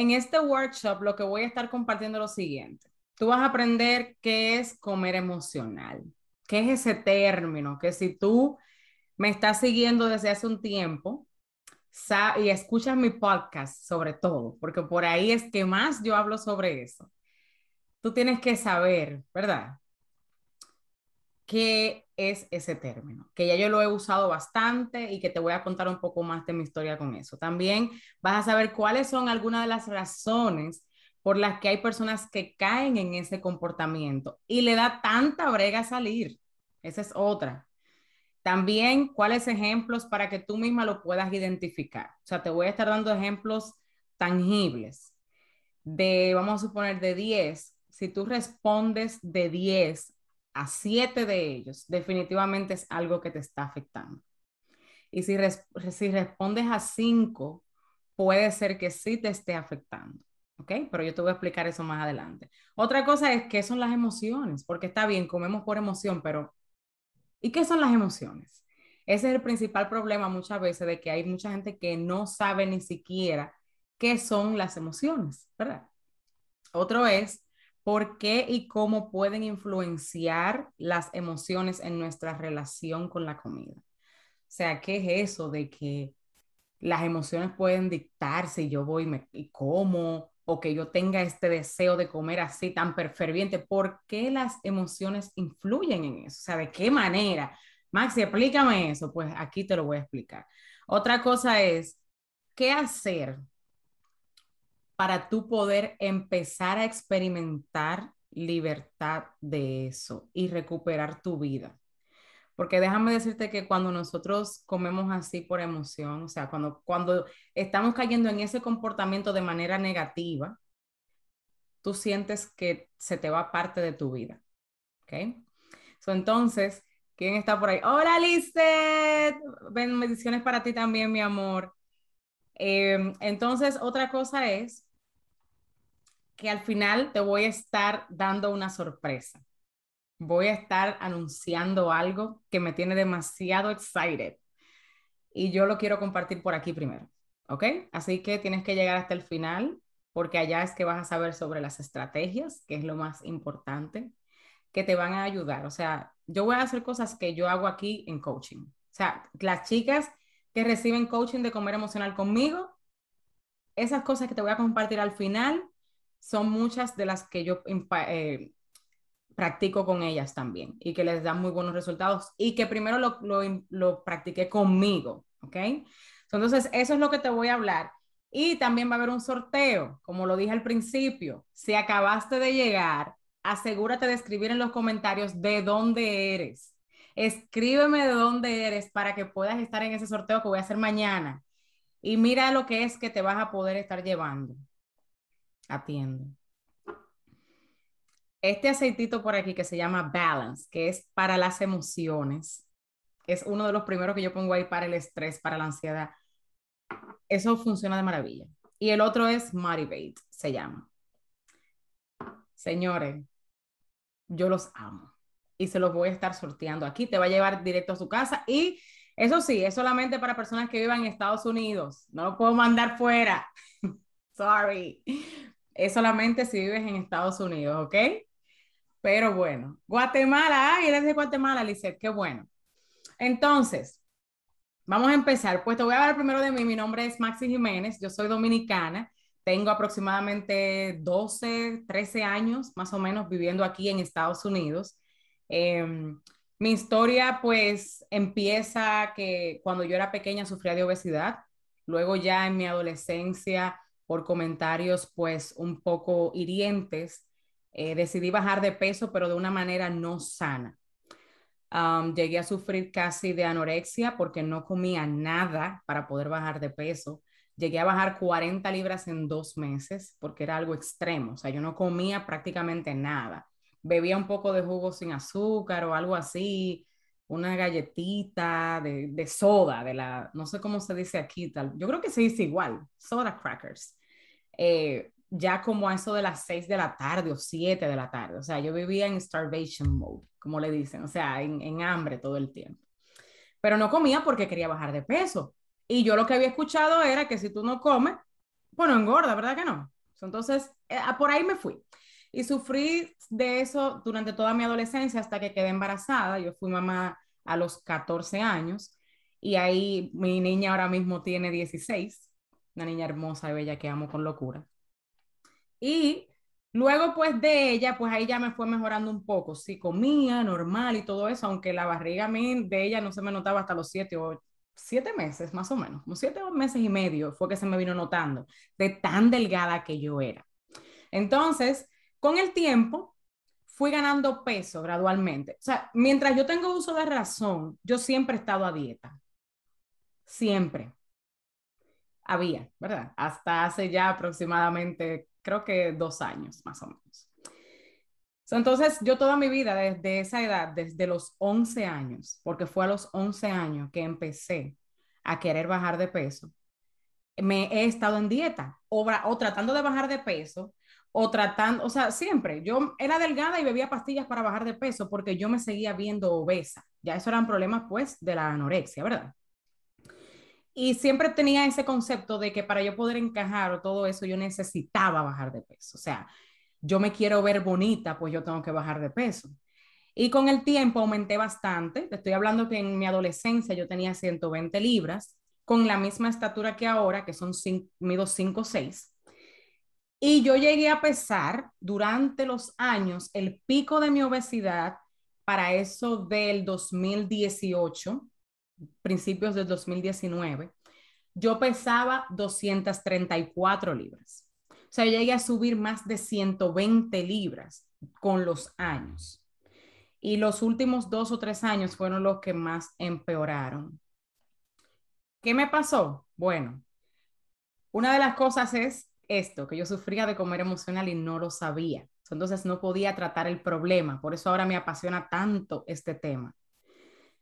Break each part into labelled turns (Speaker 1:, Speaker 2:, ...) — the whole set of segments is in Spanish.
Speaker 1: en este workshop lo que voy a estar compartiendo es lo siguiente. Tú vas a aprender qué es comer emocional, qué es ese término, que si tú me estás siguiendo desde hace un tiempo y escuchas mi podcast sobre todo, porque por ahí es que más yo hablo sobre eso, tú tienes que saber, ¿verdad? ¿Qué es ese término? Que ya yo lo he usado bastante y que te voy a contar un poco más de mi historia con eso. También vas a saber cuáles son algunas de las razones por las que hay personas que caen en ese comportamiento y le da tanta brega salir. Esa es otra. También, ¿cuáles ejemplos para que tú misma lo puedas identificar? O sea, te voy a estar dando ejemplos tangibles de, vamos a suponer, de 10. Si tú respondes de 10 a 7 de ellos, definitivamente es algo que te está afectando. Y si, si respondes a 5, puede ser que sí te esté afectando. ¿ok? Pero yo te voy a explicar eso más adelante. Otra cosa es qué son las emociones, porque está bien, comemos por emoción, pero ¿y qué son las emociones? Ese es el principal problema muchas veces de que hay mucha gente que no sabe ni siquiera qué son las emociones, ¿verdad? Otro es por qué y cómo pueden influenciar las emociones en nuestra relación con la comida. O sea, ¿qué es eso de que las emociones pueden dictar si yo voy me, y como o que yo tenga este deseo de comer así tan ferviente, ¿por qué las emociones influyen en eso? O sea, ¿de qué manera? Maxi, explícame eso. Pues aquí te lo voy a explicar. Otra cosa es, ¿qué hacer para tú poder empezar a experimentar libertad de eso y recuperar tu vida? Porque déjame decirte que cuando nosotros comemos así por emoción, o sea, cuando, cuando estamos cayendo en ese comportamiento de manera negativa, tú sientes que se te va parte de tu vida. ¿Ok? entonces, ¿quién está por ahí? Hola, Lizeth. Bendiciones para ti también, mi amor. Em, entonces, otra cosa es que al final te voy a estar dando una sorpresa voy a estar anunciando algo que me tiene demasiado excited y yo lo quiero compartir por aquí primero, ¿ok? Así que tienes que llegar hasta el final porque allá es que vas a saber sobre las estrategias, que es lo más importante, que te van a ayudar. O sea, yo voy a hacer cosas que yo hago aquí en coaching. O sea, las chicas que reciben coaching de comer emocional conmigo, esas cosas que te voy a compartir al final son muchas de las que yo eh, practico con ellas también y que les dan muy buenos resultados y que primero lo, lo, practiqué conmigo, ¿ok? Entonces, eso es lo que te voy a hablar. Y también va a haber un sorteo, como lo dije al principio. Si acabaste de llegar, asegúrate de escribir en los comentarios de dónde eres. Escríbeme de dónde eres para que puedas estar en ese sorteo que voy a hacer mañana. Y mira lo que es que te vas a poder estar llevando. Atiendo este aceitito por aquí que se llama Balance, que es para las emociones, es uno de los primeros que yo pongo ahí para el estrés, para la ansiedad. Eso funciona de maravilla. Y el otro es Motivate, se llama. Señores, yo los amo y se los voy a estar sorteando aquí. Te va a llevar directo a su casa y eso sí, es solamente para personas que vivan en Estados Unidos. No puedo mandar fuera. Sorry. Es solamente si vives en Estados Unidos, ¿ok? Pero bueno, Guatemala, ay, eres de Guatemala, Lizeth, qué bueno. Entonces, vamos a empezar. Pues te voy a hablar primero de mí. Mi nombre es Maxi Jiménez, yo soy dominicana. Tengo aproximadamente 12, 13 años más o menos viviendo aquí en Estados Unidos. Em, mi historia pues empieza que cuando yo era pequeña sufría de obesidad. Luego ya en mi adolescencia por comentarios pues un poco hirientes eh, decidí bajar de peso, pero de una manera no sana. llegué a sufrir casi de anorexia porque no comía nada para poder bajar de peso. Llegué a bajar 40 libras en dos meses porque era algo extremo. O sea, yo no comía prácticamente nada. Bebía un poco de jugo sin azúcar o algo así, una galletita de, soda, de la, no sé cómo se dice aquí, tal. Yo creo que se dice igual, soda crackers. Eh, ya como a eso de las 6 de la tarde o 7 de la tarde. O sea, yo vivía en starvation mode, como le dicen, o sea, en, en hambre todo el tiempo. Pero no comía porque quería bajar de peso. Y yo lo que había escuchado era que si tú no comes, bueno, engorda, ¿verdad que no? Entonces, eh, por ahí me fui. Y sufrí de eso durante toda mi adolescencia hasta que quedé embarazada. Yo fui mamá a los 14 años y ahí mi niña ahora mismo tiene 16, una niña hermosa y bella que amo con locura. Y luego pues de ella, pues ahí ya me fue mejorando un poco. Sí, comía normal y todo eso, aunque la barriga de ella no se me notaba hasta los 7 o siete meses más o menos, como siete meses y medio fue que se me vino notando de tan delgada que yo era. Entonces, con el tiempo, fui ganando peso gradualmente. O sea, mientras yo tengo uso de razón, yo siempre he estado a dieta. Siempre. Había, ¿verdad? Hasta hace ya aproximadamente, creo que dos años más o menos. Entonces, yo toda mi vida, desde esa edad, desde los 11 años, porque fue a los 11 años que empecé a querer bajar de peso, me he estado en dieta o, o tratando de bajar de peso o tratando, o sea, siempre, yo era delgada y bebía pastillas para bajar de peso porque yo me seguía viendo obesa. Ya eso eran problemas pues de la anorexia, ¿verdad? Y siempre tenía ese concepto de que para yo poder encajar todo eso yo necesitaba bajar de peso. O sea, yo me quiero ver bonita, pues yo tengo que bajar de peso. Y con el tiempo aumenté bastante. Te estoy hablando que en mi adolescencia yo tenía 120 libras, con la misma estatura que ahora, que son mido 5 6. Y yo llegué a pesar durante los años el pico de mi obesidad para eso del 2018, principios del 2019. Yo pesaba 234 libras. O sea, llegué a subir más de 120 libras con los años. Y los últimos dos o tres años fueron los que más empeoraron. ¿Qué me pasó? Bueno, una de las cosas es esto, que yo sufría de comer emocional y no lo sabía. Entonces no podía tratar el problema. Por eso ahora me apasiona tanto este tema.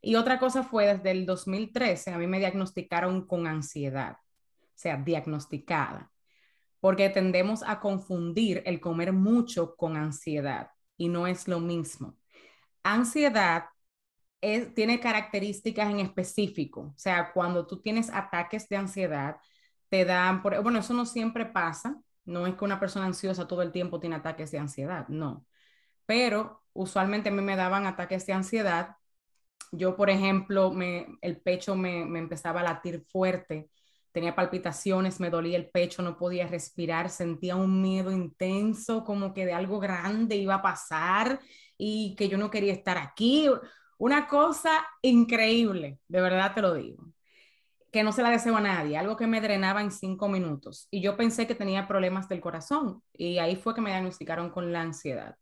Speaker 1: Y otra cosa fue desde el 2013, a mí me diagnosticaron con ansiedad, o sea, diagnosticada porque tendemos a confundir el comer mucho con ansiedad y no es lo mismo. Ansiedad tiene características en específico, o sea, cuando tú tienes ataques de ansiedad, te dan, por, bueno, eso no siempre pasa, no es que una persona ansiosa todo el tiempo tiene ataques de ansiedad, no, pero usualmente a mí me daban ataques de ansiedad. Yo, por ejemplo, me, el pecho me, me empezaba a latir fuerte, tenía palpitaciones, me dolía el pecho, no podía respirar, sentía un miedo intenso, como que de algo grande iba a pasar y que yo no quería estar aquí. Una cosa increíble, de verdad te lo digo, que no se la deseo a nadie, algo que me drenaba en cinco minutos. Y yo pensé que tenía problemas del corazón y ahí fue que me diagnosticaron con la ansiedad.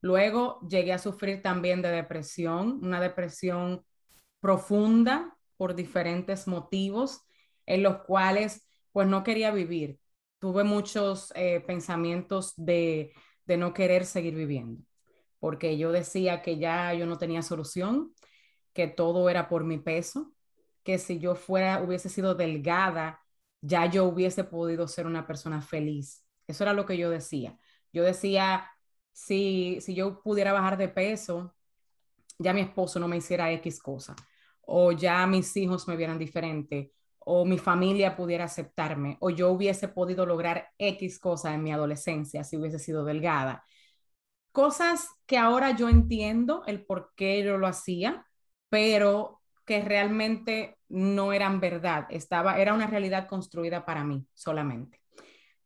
Speaker 1: Luego llegué a sufrir también de depresión, una depresión profunda por diferentes motivos en los cuales pues no quería vivir. Tuve muchos eh, pensamientos de, de no querer seguir viviendo, porque yo decía que ya yo no tenía solución, que todo era por mi peso, que si yo fuera, hubiese sido delgada, ya yo hubiese podido ser una persona feliz. Eso era lo que yo decía. Yo decía, si, si yo pudiera bajar de peso, ya mi esposo no me hiciera X cosa, o ya mis hijos me vieran diferente, o mi familia pudiera aceptarme o yo hubiese podido lograr X cosa en mi adolescencia si hubiese sido delgada. Cosas que ahora yo entiendo el por qué yo lo hacía, pero que realmente no eran verdad, estaba era una realidad construida para mí solamente.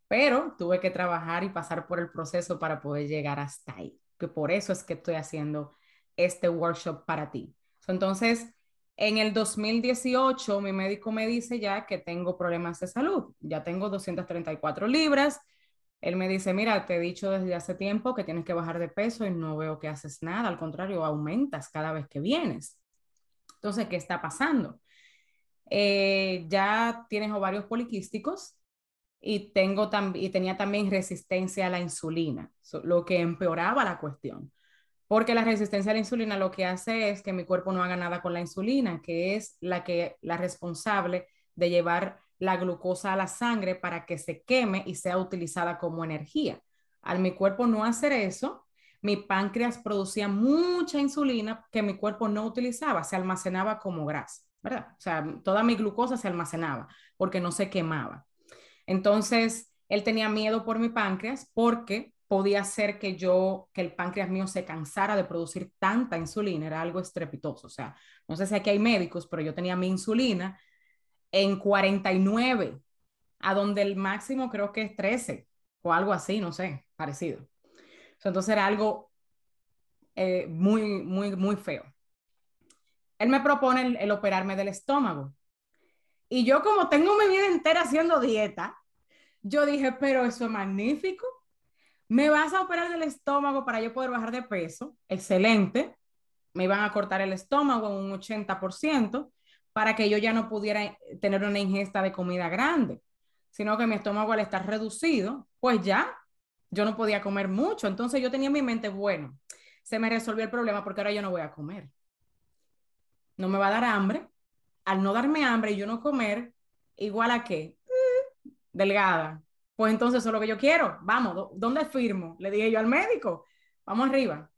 Speaker 1: Pero tuve que trabajar y pasar por el proceso para poder llegar hasta ahí, que por eso es que estoy haciendo este workshop para ti. Entonces, en el 2018, mi médico me dice ya que tengo problemas de salud, ya tengo 234 libras. Él me dice, mira, te he dicho desde hace tiempo que tienes que bajar de peso y no veo que haces nada, al contrario, aumentas cada vez que vienes. Entonces, ¿qué está pasando? Eh, ya tienes ovarios poliquísticos y, tengo y tenía también resistencia a la insulina, lo que empeoraba la cuestión. Porque la resistencia a la insulina lo que hace es que mi cuerpo no haga nada con la insulina, que es la, que, la responsable de llevar la glucosa a la sangre para que se queme y sea utilizada como energía. Al mi cuerpo no hacer eso, mi páncreas producía mucha insulina que mi cuerpo no utilizaba, se almacenaba como grasa, ¿verdad? O sea, toda mi glucosa se almacenaba porque no se quemaba. Entonces, Él tenía miedo por mi páncreas porque podía ser que yo, que el páncreas mío se cansara de producir tanta insulina, era algo estrepitoso. O sea, no sé si aquí hay médicos, pero yo tenía mi insulina en 49, a donde el máximo creo que es 13 o algo así, no sé, parecido. Entonces era algo eh, muy, muy, muy feo. Él me propone el, operarme del estómago. Y yo como tengo mi vida entera haciendo dieta, yo dije, pero eso es magnífico. Me vas a operar del estómago para yo poder bajar de peso. Excelente. Me iban a cortar el estómago en un 80% para que yo ya no pudiera tener una ingesta de comida grande, sino que mi estómago al estar reducido, pues ya yo no podía comer mucho. Entonces yo tenía en mi mente, bueno, se me resolvió el problema porque ahora yo no voy a comer. No me va a dar hambre. Al no darme hambre y yo no comer, igual a qué? Mm, delgada. Pues entonces eso es lo que yo quiero. Vamos, ¿dónde firmo? Le dije yo al médico. Vamos arriba.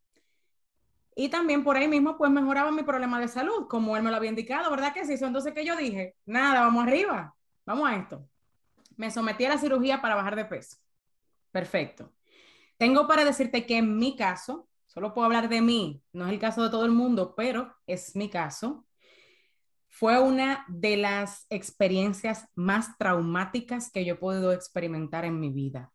Speaker 1: Y también por ahí mismo, pues mejoraba mi problema de salud, como él me lo había indicado, ¿verdad que sí? Entonces, que yo dije? Nada, vamos arriba, vamos a esto. Me sometí a la cirugía para bajar de peso. Perfecto. Tengo para decirte que en mi caso, solo puedo hablar de mí, no es el caso de todo el mundo, pero es mi caso. Fue una de las experiencias más traumáticas que yo he podido experimentar en mi vida.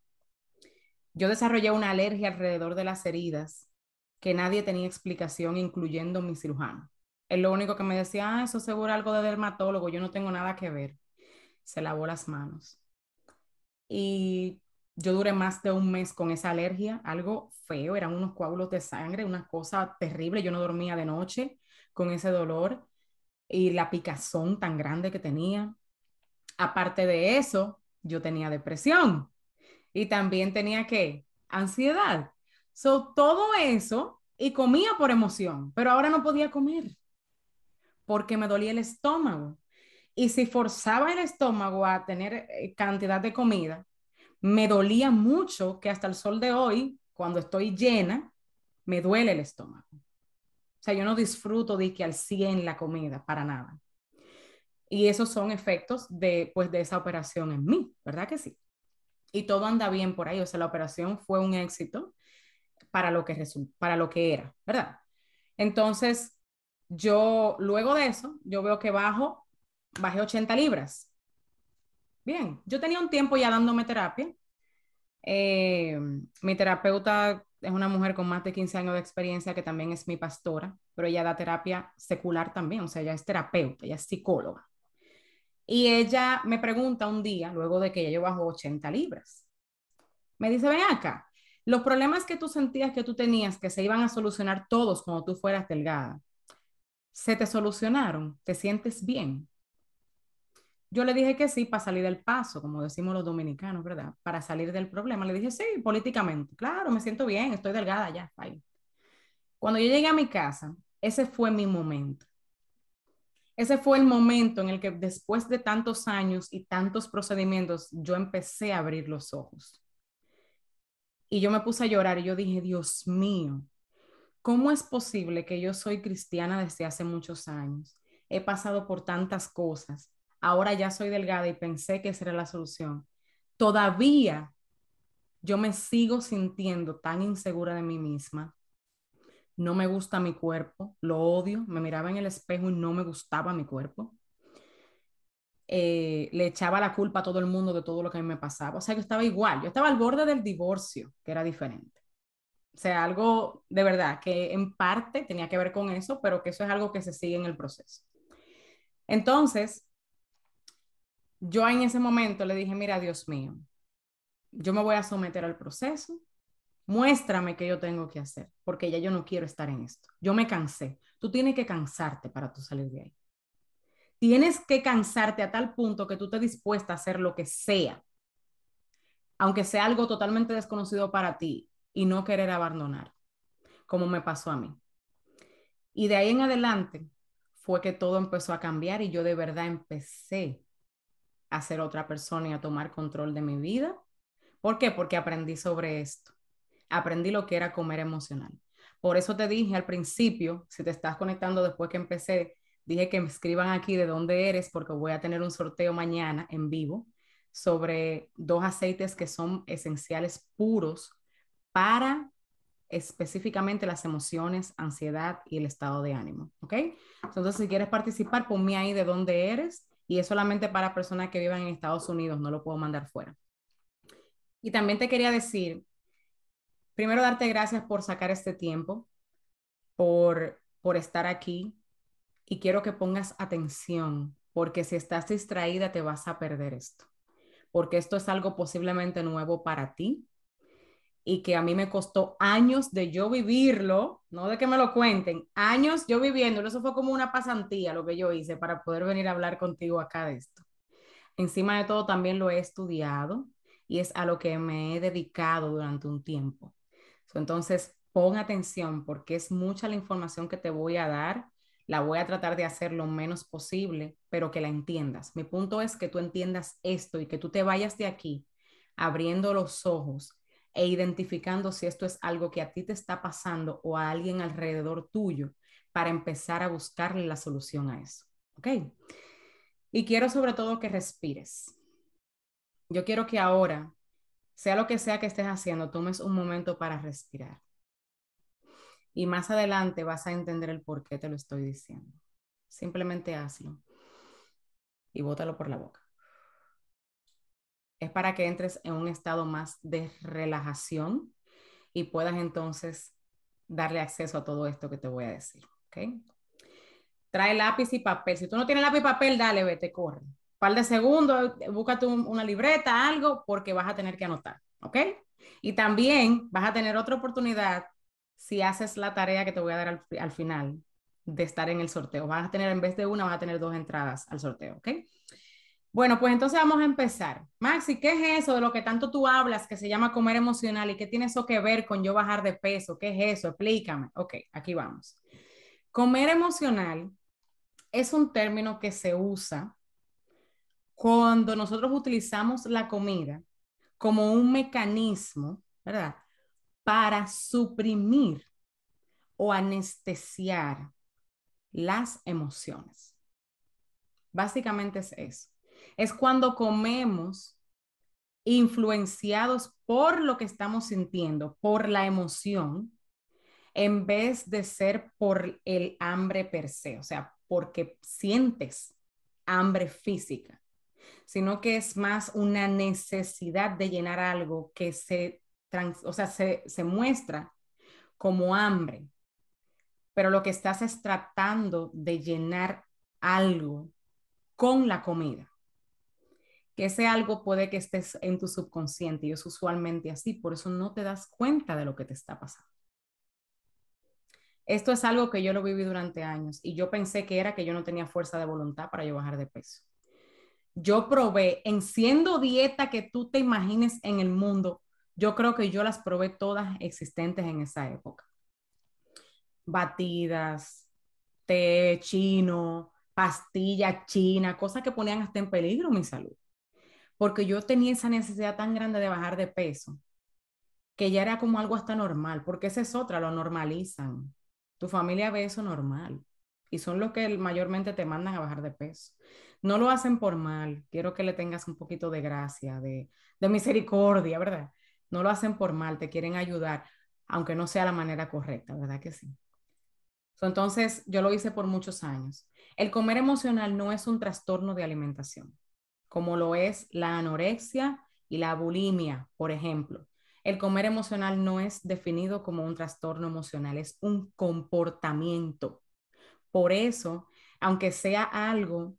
Speaker 1: Yo desarrollé una alergia alrededor de las heridas que nadie tenía explicación, incluyendo mi cirujano. Él lo único que me decía, ah, eso seguro algo de dermatólogo, yo no tengo nada que ver. Se lavó las manos. Y yo duré más de un mes con esa alergia, algo feo, eran unos coágulos de sangre, una cosa terrible. Yo no dormía de noche con ese dolor y la picazón tan grande que tenía. Aparte de eso, yo tenía depresión y también tenía que ansiedad. So, todo eso y comía por emoción, pero ahora no podía comer porque me dolía el estómago. Y si forzaba el estómago a tener eh, cantidad de comida, me dolía mucho que hasta el sol de hoy, cuando estoy llena, me duele el estómago. O sea, yo no disfruto de que al 100 la comida, para nada. Y esos son efectos de, pues, de esa operación en mí, ¿verdad que sí? Y todo anda bien por ahí, o sea, la operación fue un éxito para lo que, para lo que era, ¿verdad? Entonces, yo luego de eso, yo veo que bajo, bajé 80 libras. Bien, yo tenía un tiempo ya dándome terapia. Eh, mi terapeuta es una mujer con más de 15 años de experiencia que también es mi pastora, pero ella da terapia secular también, o sea, ella es terapeuta, ella es psicóloga. Y ella me pregunta un día, luego de que yo bajo 80 libras, me dice, ven acá, los problemas que tú sentías que tú tenías, que se iban a solucionar todos cuando tú fueras delgada, ¿se te solucionaron? ¿Te sientes bien? Yo le dije que sí para salir del paso, como decimos los dominicanos, ¿verdad? Para salir del problema. Le dije sí, políticamente. Claro, me siento bien, estoy delgada ya. Cuando yo llegué a mi casa, ese fue mi momento. Ese fue el momento en el que después de tantos años y tantos procedimientos, yo empecé a abrir los ojos. Y yo me puse a llorar y yo dije, Dios mío, ¿cómo es posible que yo soy cristiana desde hace muchos años? He pasado por tantas cosas. Ahora ya soy delgada y pensé que esa era la solución. Todavía yo me sigo sintiendo tan insegura de mí misma. No me gusta mi cuerpo, lo odio. Me miraba en el espejo y no me gustaba mi cuerpo. Eh, le echaba la culpa a todo el mundo de todo lo que a mí me pasaba. O sea, que estaba igual. Yo estaba al borde del divorcio, que era diferente. O sea, algo de verdad que en parte tenía que ver con eso, pero que eso es algo que se sigue en el proceso. Entonces, yo en ese momento le dije, mira, Dios mío, yo me voy a someter al proceso, muéstrame qué yo tengo que hacer, porque ya yo no quiero estar en esto. Yo me cansé. Tú tienes que cansarte para tú salir de ahí. Tienes que cansarte a tal punto que tú estés dispuesta a hacer lo que sea, aunque sea algo totalmente desconocido para ti y no querer abandonar, como me pasó a mí. Y de ahí en adelante fue que todo empezó a cambiar y yo de verdad empecé a ser otra persona y a tomar control de mi vida. ¿Por qué? Porque aprendí sobre esto. Aprendí lo que era comer emocional. Por eso te dije al principio, si te estás conectando después que empecé, Dije que me escriban aquí de dónde eres porque voy a tener un sorteo mañana en vivo sobre dos aceites que son esenciales puros para específicamente las emociones, ansiedad y el estado de ánimo, ¿ok? Entonces, si quieres participar, ponme ahí de dónde eres y es solamente para personas que vivan en Estados Unidos, no lo puedo mandar fuera. Y también te quería decir, primero darte gracias por sacar este tiempo, por, por estar aquí y quiero que pongas atención, porque si estás distraída te vas a perder esto, porque esto es algo posiblemente nuevo para ti y que a mí me costó años de yo vivirlo, no de que me lo cuenten, años yo viviéndolo, eso fue como una pasantía lo que yo hice para poder venir a hablar contigo acá de esto. Encima de todo también lo he estudiado y es a lo que me he dedicado durante un tiempo. Entonces, pon atención porque es mucha la información que te voy a dar. La voy a tratar de hacer lo menos posible, pero que la entiendas. Mi punto es que tú entiendas esto y que tú te vayas de aquí abriendo los ojos e identificando si esto es algo que a ti te está pasando o a alguien alrededor tuyo para empezar a buscarle la solución a eso. ¿Ok? Y quiero sobre todo que respires. Yo quiero que ahora, sea lo que sea que estés haciendo, tomes un momento para respirar. Y más adelante vas a entender el por qué te lo estoy diciendo. Simplemente hazlo y bótalo por la boca es para que entres en un estado más de relajación y puedas entonces darle acceso a todo esto que te voy a decir. ¿ok? Trae lápiz y papel. Si tú no tienes lápiz y papel, dale, vete, corre. Un par de segundos, búscate una libreta, algo, porque vas a tener que anotar. ¿Ok? Y también vas a tener otra oportunidad si haces la tarea que te voy a dar al, al final de estar en el sorteo. Vas a tener, en vez de una, vas a tener dos entradas al sorteo. ¿Ok? Bueno, pues entonces vamos a empezar. Maxi, ¿qué es eso de lo que tanto tú hablas que se llama comer emocional y qué tiene eso que ver con yo bajar de peso? ¿Qué es eso? Explícame. Ok, aquí vamos. Comer emocional es un término que se usa cuando nosotros utilizamos la comida como un mecanismo, ¿verdad? Para suprimir o anestesiar las emociones. Básicamente es eso es cuando comemos influenciados por lo que estamos sintiendo, por la emoción, en vez de ser por el hambre per se, o sea, porque sientes hambre física, sino que es más una necesidad de llenar algo que se, o sea, se, se muestra como hambre, pero lo que estás es tratando de llenar algo con la comida ese algo puede que estés en tu subconsciente y es usualmente así, por eso no te das cuenta de lo que te está pasando. Esto es algo que yo lo viví durante años y yo pensé que era que yo no tenía fuerza de voluntad para yo bajar de peso. Yo probé, en siendo dieta que tú te imagines en el mundo, yo creo que yo las probé todas existentes en esa época. Batidas, té chino, pastilla china, cosas que ponían hasta en peligro mi salud porque yo tenía esa necesidad tan grande de bajar de peso, que ya era como algo hasta normal, porque esa es otra, lo normalizan. Tu familia ve eso normal y son los que mayormente te mandan a bajar de peso. No lo hacen por mal, quiero que le tengas un poquito de gracia, de, de misericordia, ¿verdad? No lo hacen por mal, te quieren ayudar, aunque no sea la manera correcta, ¿verdad que sí? Entonces, yo lo hice por muchos años. El comer emocional no es un trastorno de alimentación como lo es la anorexia y la bulimia, por ejemplo. El comer emocional no es definido como un trastorno emocional, es un comportamiento. Por eso, aunque sea algo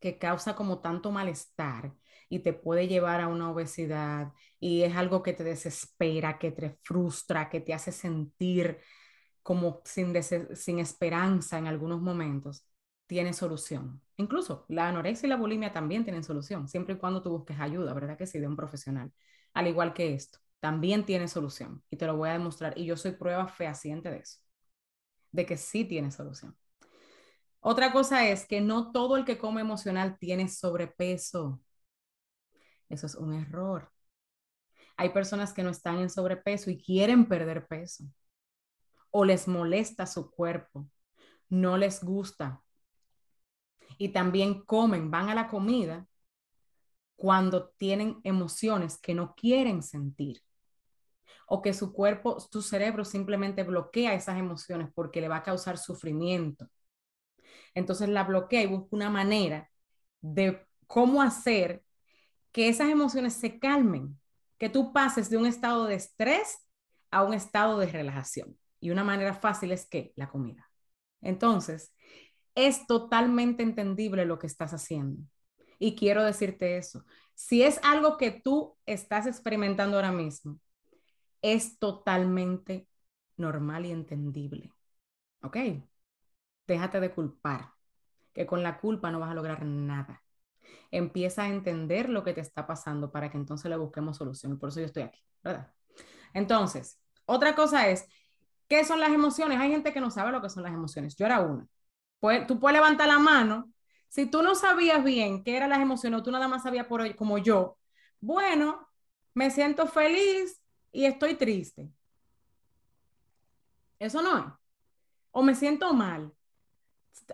Speaker 1: que causa como tanto malestar y te puede llevar a una obesidad y es algo que te desespera, que te frustra, que te hace sentir como sin, sin esperanza en algunos momentos, tiene solución. Incluso la anorexia y la bulimia también tienen solución, siempre y cuando tú busques ayuda, ¿verdad que sí? De un profesional. Al igual que esto, también tiene solución y te lo voy a demostrar. Y yo soy prueba fehaciente de eso, de que sí tiene solución. Otra cosa es que no todo el que come emocional tiene sobrepeso. Eso es un error. Hay personas que no están en sobrepeso y quieren perder peso o les molesta su cuerpo, no les gusta, y también comen, van a la comida cuando tienen emociones que no quieren sentir o que su cuerpo, tu cerebro simplemente bloquea esas emociones porque le va a causar sufrimiento. Entonces la bloquea y busca una manera de cómo hacer que esas emociones se calmen, que tú pases de un estado de estrés a un estado de relajación. Y una manera fácil es que la comida. Entonces, es totalmente entendible lo que estás haciendo. Y quiero decirte eso. Si es algo que tú estás experimentando ahora mismo, es totalmente normal y entendible. ¿Ok? Déjate de culpar, que con la culpa no vas a lograr nada. Empieza a entender lo que te está pasando para que entonces le busquemos solución. Por eso yo estoy aquí, ¿verdad? Entonces, otra cosa es, ¿qué son las emociones? Hay gente que no sabe lo que son las emociones. Yo era una. Pues, tú puedes levantar la mano. Si tú no sabías bien qué eran las emociones o tú nada más sabías por hoy, como yo, bueno, me siento feliz, y estoy triste. Eso no es. O me siento mal.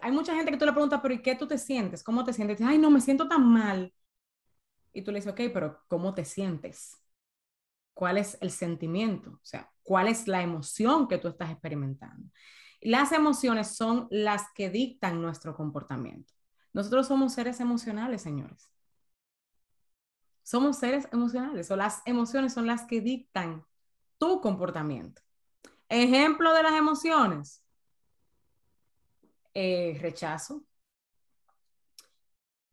Speaker 1: Hay mucha gente que tú le preguntas, pero ¿y qué tú te sientes? ¿Cómo te sientes? Ay, no, me siento tan mal. Y tú le dices, ok, pero ¿cómo te sientes? ¿Cuál es el sentimiento? O sea, ¿cuál es la emoción que tú estás experimentando? Las emociones son las que dictan nuestro comportamiento. Nosotros somos seres emocionales, señores. Somos seres emocionales o las emociones son las que dictan tu comportamiento. Ejemplo de las emociones. Eh, rechazo,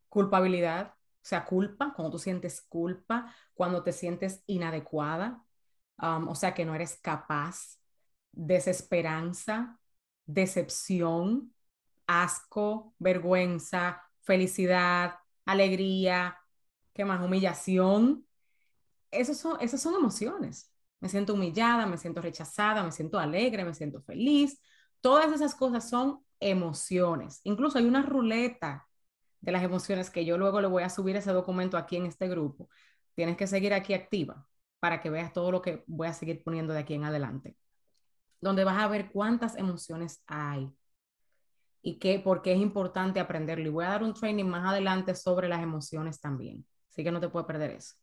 Speaker 1: culpabilidad, o sea, culpa, cuando tú sientes culpa, cuando te sientes inadecuada, um, o sea, que no eres capaz, desesperanza, decepción, asco, vergüenza, felicidad, alegría, ¿Qué más? Humillación. Esas son, esas son emociones. Me siento humillada, me siento rechazada, me siento alegre, me siento feliz. Todas esas cosas son emociones. Incluso hay una ruleta de las emociones que yo luego le voy a subir ese documento aquí en este grupo. Tienes que seguir aquí activa para que veas todo lo que voy a seguir poniendo de aquí en adelante. Donde vas a ver cuántas emociones hay y qué, por qué es importante aprenderlo. Y voy a dar un training más adelante sobre las emociones también. Así que no te puedes perder eso.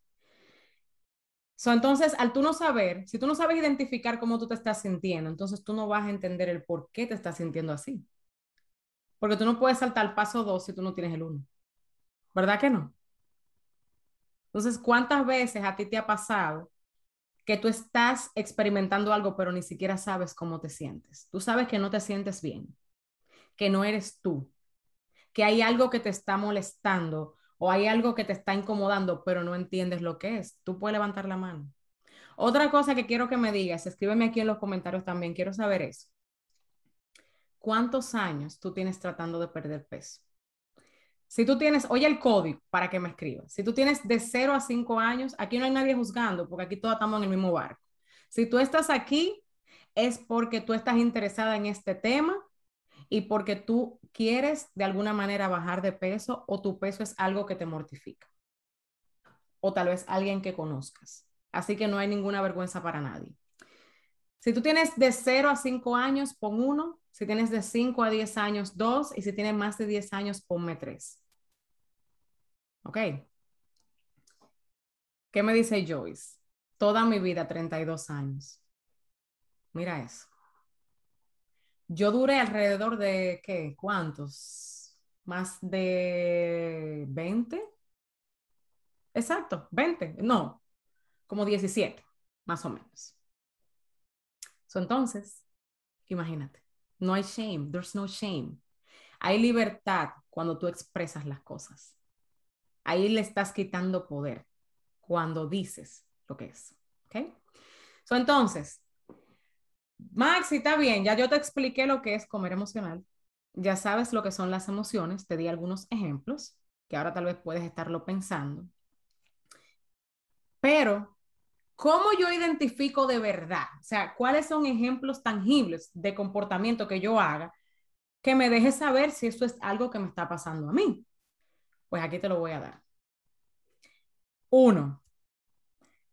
Speaker 1: entonces, al tú no saber, si tú no sabes identificar cómo tú te estás sintiendo, entonces tú no vas a entender el por qué te estás sintiendo así. Porque tú no puedes saltar el paso dos si tú no tienes el uno. ¿Verdad que no? Entonces, ¿cuántas veces a ti te ha pasado que tú estás experimentando algo, pero ni siquiera sabes cómo te sientes? Tú sabes que no te sientes bien, que no eres tú, que hay algo que te está molestando o hay algo que te está incomodando, pero no entiendes lo que es, tú puedes levantar la mano. Otra cosa que quiero que me digas, escríbeme aquí en los comentarios también, quiero saber eso. ¿Cuántos años tú tienes tratando de perder peso? Si tú tienes, oye el código para que me escribas. Si tú tienes de 0 a 5 años, aquí no hay nadie juzgando, porque aquí todos estamos en el mismo barco. Si tú estás aquí, es porque tú estás interesada en este tema y porque tú quieres de alguna manera bajar de peso o tu peso es algo que te mortifica. O tal vez alguien que conozcas. Así que no hay ninguna vergüenza para nadie. Si tú tienes de 0 a 5 años, pon uno. Si tienes de 5 a 10 años, dos. Y si tienes más de 10 años, ponme tres. ¿Ok? ¿Qué me dice Joyce? Toda mi vida, 32 años. Mira eso. Yo duré alrededor de, ¿qué? ¿Cuántos? Más de 20. Exacto, 20. No, como 17, más o menos. Entonces, imagínate, no hay shame, there's no shame. Hay libertad cuando tú expresas las cosas. Ahí le estás quitando poder cuando dices lo que es. ¿Ok? So, entonces, Maxi, está bien, ya yo te expliqué lo que es comer emocional. Ya sabes lo que son las emociones, te di algunos ejemplos, que ahora tal vez puedes estarlo pensando. Pero, ¿cómo yo identifico de verdad? O sea, ¿cuáles son ejemplos tangibles de comportamiento que yo haga que me deje saber si esto es algo que me está pasando a mí? Pues aquí te lo voy a dar. Uno,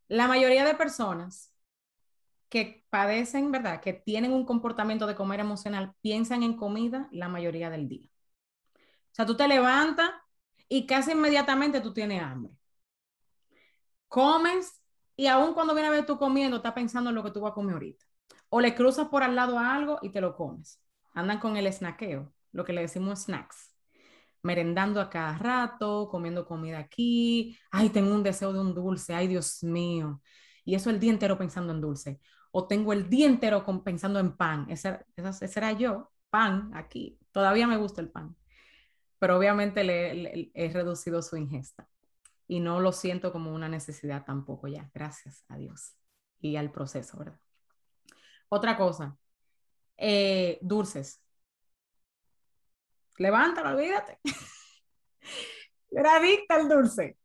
Speaker 1: la mayoría de personas que padecen, ¿verdad? Que tienen un comportamiento de comer emocional, piensan en comida la mayoría del día. O sea, tú te levantas y casi inmediatamente tú tienes hambre. comes y aún cuando viene a ver tú comiendo, estás pensando en lo que tú vas a comer ahorita. O le cruzas por al lado a algo y te lo comes. Andan con el snackeo, lo que le decimos snacks. Merendando a cada rato, comiendo comida aquí. Ay, tengo un deseo de un dulce. Ay, Dios mío. Y eso el día entero pensando en dulce. O tengo el día entero pensando en pan. Ese, ese era yo, pan aquí. Todavía me gusta el pan. Pero obviamente le he reducido su ingesta y no lo siento como una necesidad tampoco ya, gracias a Dios y al proceso, ¿verdad? Otra cosa, eh, dulces. Levántalo, olvídate. era adicta al dulce.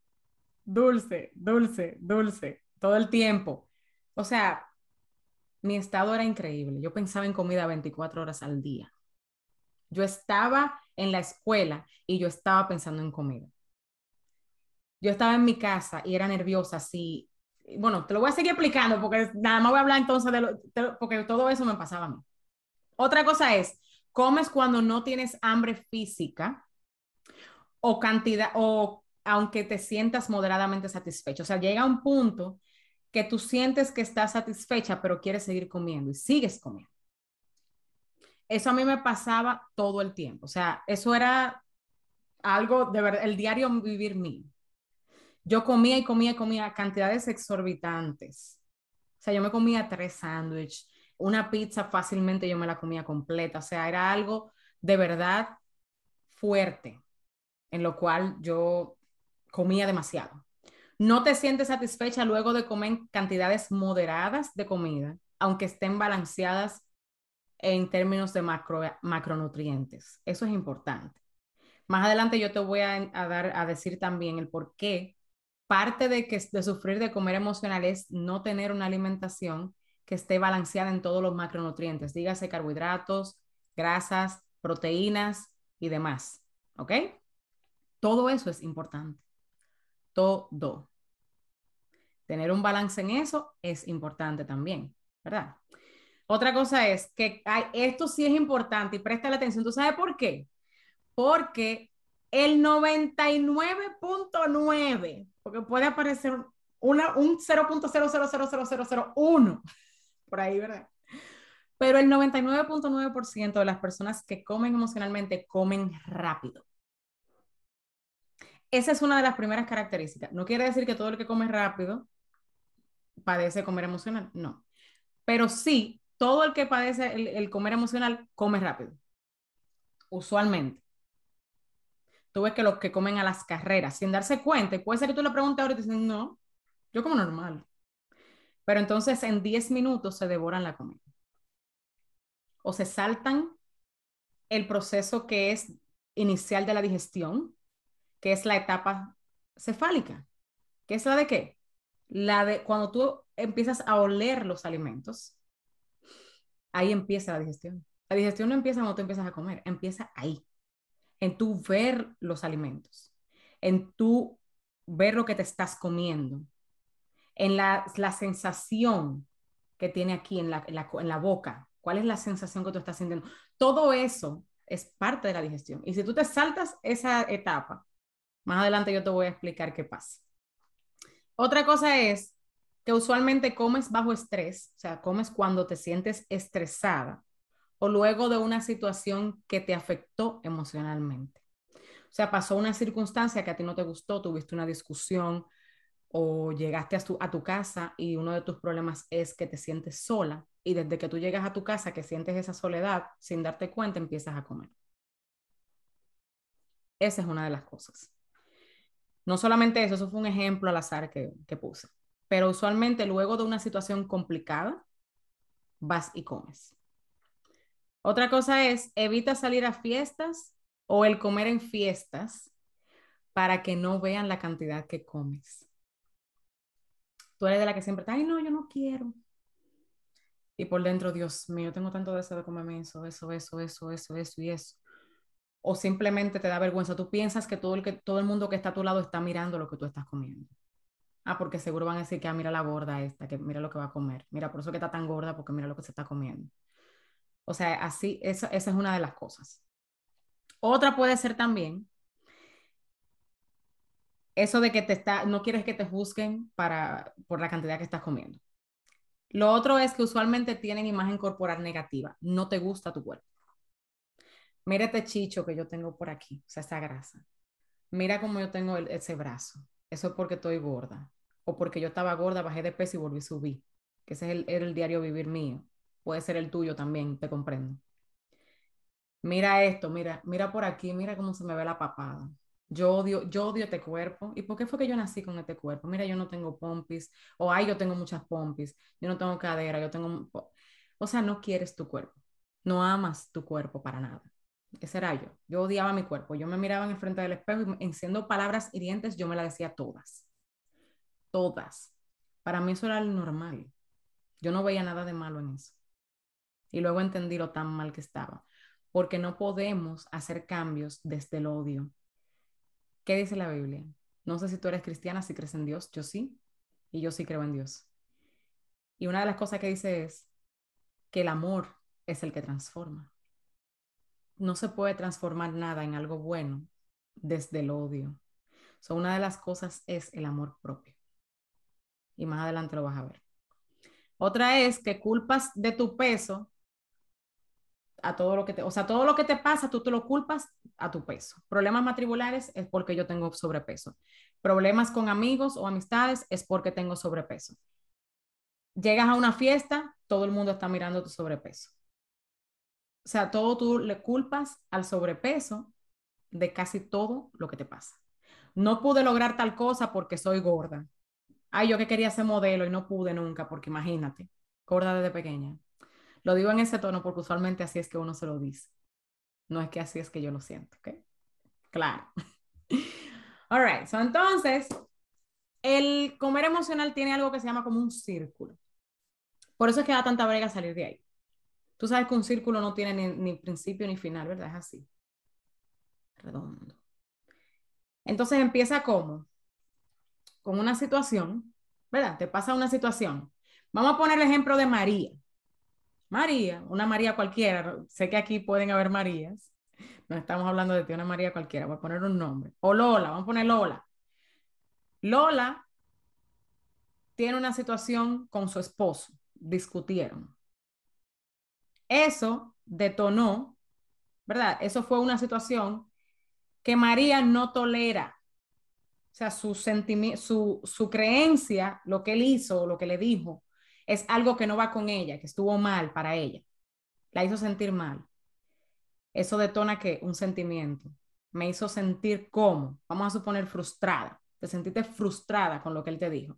Speaker 1: Dulce, dulce, dulce, todo el tiempo. O sea, mi estado era increíble. Yo pensaba en comida 24 horas al día. Yo estaba en la escuela y yo estaba pensando en comida yo estaba en mi casa y era nerviosa, así. Bueno, te lo voy a seguir explicando porque nada más voy a hablar entonces de lo, porque todo eso me pasaba a mí. Otra cosa es, comes cuando no tienes hambre física o cantidad, o aunque te sientas moderadamente satisfecho. O sea, llega un punto que tú sientes que estás satisfecha, pero quieres seguir comiendo y sigues comiendo. Eso a mí me pasaba todo el tiempo. O sea, eso era algo de verdad, el diario vivir mío. Yo comía y comía y comía cantidades exorbitantes. O sea, yo me comía tres sándwiches, una pizza fácilmente yo me la comía completa. O sea, era algo de verdad fuerte, en lo cual yo comía demasiado. No te sientes satisfecha luego de comer cantidades moderadas de comida, aunque estén balanceadas en términos de macro, macronutrientes. Eso es importante. Más adelante yo te voy a, a, dar a decir también el por qué parte de, que, de sufrir de comer emocional es no tener una alimentación que esté balanceada en todos los macronutrientes, dígase carbohidratos, grasas, proteínas y demás. ¿Ok? Todo eso es importante. Todo. Tener un balance en eso es importante también, ¿verdad? Otra cosa es que esto sí es importante y presta la atención. ¿Tú sabes por qué? Porque el 99.9 porque puede aparecer una, un 0.0000001 por ahí, ¿verdad? Pero el 99.9% de las personas que comen emocionalmente comen rápido. Esa es una de las primeras características. No quiere decir que todo el que come rápido padece comer emocional, no. Pero sí, todo el que padece el comer emocional come rápido, usualmente tú ves que los que comen a las carreras, sin darse cuenta, y puede ser que tú le preguntes ahora y te dicen, no, yo como normal. Pero entonces en 10 minutos se devoran la comida. O se saltan el proceso que es inicial de la digestión, que es la etapa cefálica. ¿Qué es la de qué? La de cuando tú empiezas a oler los alimentos, ahí empieza la digestión. La digestión no empieza cuando tú empiezas a comer, empieza ahí en tú ver los alimentos, en tú ver lo que te estás comiendo, en la, la sensación que tiene aquí en la, en la, boca, cuál es la sensación que tú estás sintiendo. Todo eso es parte de la digestión. Y si tú te saltas esa etapa, más adelante yo te voy a explicar qué pasa. Otra cosa es que usualmente comes bajo estrés, o sea, comes cuando te sientes estresada o luego de una situación que te afectó emocionalmente. O sea, pasó una circunstancia que a ti no te gustó, tuviste una discusión o llegaste a tu, a tu casa y uno de tus problemas es que te sientes sola y desde que tú llegas a tu casa que sientes esa soledad, sin darte cuenta, empiezas a comer. Esa es una de las cosas. No solamente eso, eso fue un ejemplo al azar que, que puse, pero usualmente luego de una situación complicada, vas y comes. Otra cosa es, evita salir a fiestas o el comer en fiestas para que no vean la cantidad que comes. Tú eres de la que siempre está, ay, no, yo no quiero. Y por dentro, Dios mío, tengo tanto deseo de comerme eso, eso, eso, eso, eso, eso y eso. O simplemente te da vergüenza. Tú piensas que todo el, que, todo el mundo que está a tu lado está mirando lo que tú estás comiendo. Ah, porque seguro van a decir que, ah, mira la gorda esta, que mira lo que va a comer. Mira, por eso que está tan gorda, porque mira lo que se está comiendo. O sea, así, esa, esa es una de las cosas. Otra puede ser también eso de que te está, no quieres que te juzguen para, por la cantidad que estás comiendo. Lo otro es que usualmente tienen imagen corporal negativa, no te gusta tu cuerpo. Mira este chicho que yo tengo por aquí, o sea, esa grasa. Mira cómo yo tengo ese brazo. Eso es porque estoy gorda. O porque yo estaba gorda, bajé de peso y volví a subir. Que ese es el, el diario vivir mío. Puede ser el tuyo también, te comprendo. Mira esto, mira, mira por aquí, mira cómo se me ve la papada. Yo odio, yo odio este cuerpo. ¿Y por qué fue que yo nací con este cuerpo? Mira, yo no tengo pompis. O ay, yo tengo muchas pompis. Yo no tengo cadera, yo tengo... O sea, no quieres tu cuerpo. No amas tu cuerpo para nada. Ese era yo. Yo odiaba mi cuerpo. Yo me miraba en el frente del espejo y siendo palabras hirientes, yo me las decía todas. Todas. Para mí eso era lo normal. Yo no veía nada de malo en eso. Y luego entendí lo tan mal que estaba. Porque no podemos hacer cambios desde el odio. ¿Qué dice la Biblia? No sé si tú eres cristiana, si crees en Dios. Yo sí. Y yo sí creo en Dios. Y una de las cosas que dice es que el amor es el que transforma no se puede transformar nada en algo bueno desde el odio. So, una de las cosas es el amor propio. Y más adelante lo vas a ver. Otra es que culpas de tu peso a todo lo que te, o sea, todo lo que te pasa, tú te lo culpas a tu peso. Problemas matribulares es porque yo tengo sobrepeso. Problemas con amigos o amistades es porque tengo sobrepeso. Llegas a una fiesta, todo el mundo está mirando tu sobrepeso o sea, todo tú le culpas al sobrepeso de casi todo lo que te pasa. No pude lograr tal cosa porque soy gorda. Ay, yo que quería ser modelo y no pude nunca, porque imagínate, gorda desde pequeña. Lo digo en ese tono porque usualmente así es que uno se lo dice. No es que así es que yo lo siento, ¿ok? Claro. All right, so entonces, el comer emocional tiene algo que se llama como un círculo. Por eso es que da tanta brega salir de ahí. Tú sabes que un círculo no tiene ni, principio ni final, ¿verdad? Es así. Redondo. Entonces empieza como? Con una situación, ¿verdad? Te pasa una situación. Vamos a poner el ejemplo de María. María, una María cualquiera. Sé que aquí pueden haber Marías. No estamos hablando de ti, una María cualquiera. Voy a poner un nombre. O Lola, vamos a poner Lola. Lola tiene una situación con su esposo. Discutieron. Eso detonó, ¿verdad? Eso fue una situación que María no tolera. O sea, su, su, su creencia, lo que él hizo, lo que le dijo, es algo que no va con ella, que estuvo mal para ella. La hizo sentir mal. Eso detona que un sentimiento. Me hizo sentir como, vamos a suponer frustrada. Te sentiste frustrada con lo que él te dijo.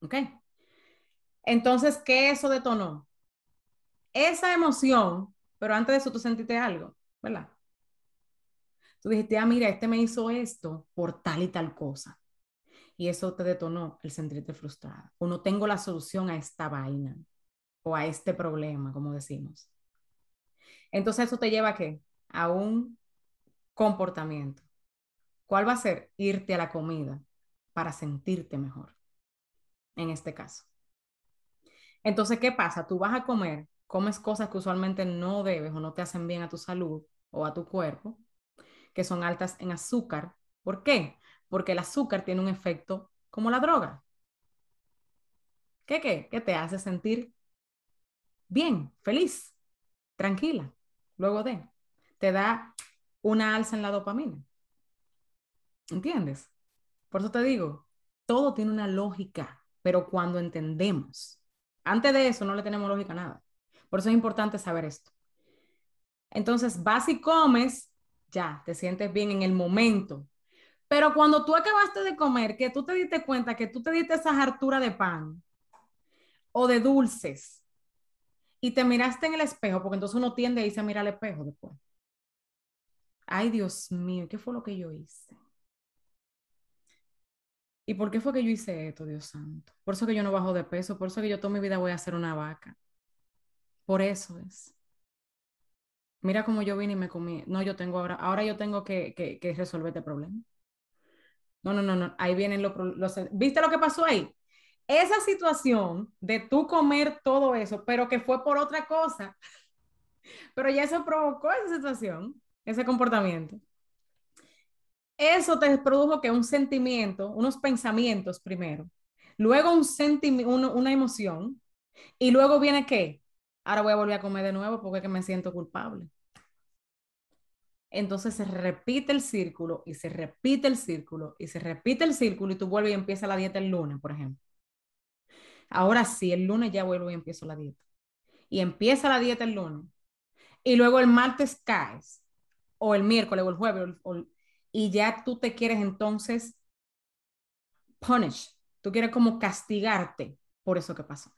Speaker 1: ¿Ok? Entonces, ¿qué eso detonó? esa emoción, pero antes de eso tú sentiste algo, ¿verdad? Tú dijiste, ah, mira, este me hizo esto por tal y tal cosa. Y eso te detonó el sentirte frustrada. O no tengo la solución a esta vaina o a este problema, como decimos. Entonces eso te lleva a qué? A un comportamiento. ¿Cuál va a ser? Irte a la comida para sentirte mejor. En este caso. Entonces, ¿qué pasa? Tú vas a comer comes cosas que usualmente no debes o no te hacen bien a tu salud o a tu cuerpo, que son altas en azúcar. ¿Por qué? Porque el azúcar tiene un efecto como la droga. ¿Qué qué? Que te hace sentir bien, feliz, tranquila, luego de. Te da una alza en la dopamina. ¿Entiendes? Por eso te digo, todo tiene una lógica, pero cuando entendemos, antes de eso no le tenemos lógica a nada. Por eso es importante saber esto. Entonces, vas y comes, ya, te sientes bien en el momento. Pero cuando tú acabaste de comer, que tú te diste cuenta que tú te diste esa hartura de pan o de dulces y te miraste en el espejo, porque entonces uno tiende a irse a mirar al espejo después. Ay, Dios mío, ¿qué fue lo que yo hice? ¿Y por qué fue que yo hice esto, Dios santo? Por eso que yo no bajo de peso, por eso que yo toda mi vida voy a ser una vaca. Por eso es. Mira cómo yo vine y me comí. No, yo tengo ahora, ahora yo tengo que, que, resolver este problema. No, no, no, no. Ahí vienen los, los... ¿Viste lo que pasó ahí? Esa situación de tú comer todo eso, pero que fue por otra cosa, pero ya eso provocó esa situación, ese comportamiento. eso te produjo que un sentimiento, unos pensamientos primero, luego un sentimiento, una emoción, y luego viene qué? Ahora voy a volver a comer de nuevo porque me siento culpable. Entonces se repite el círculo y se repite el círculo y se repite el círculo y tú vuelves y empiezas la dieta el lunes, por ejemplo. Ahora sí, el lunes ya vuelvo y empiezo la dieta. Y empieza la dieta el lunes. Y luego el martes caes, o el miércoles, o el jueves, y ya tú te quieres entonces punish. Tú quieres como castigarte por eso que pasó.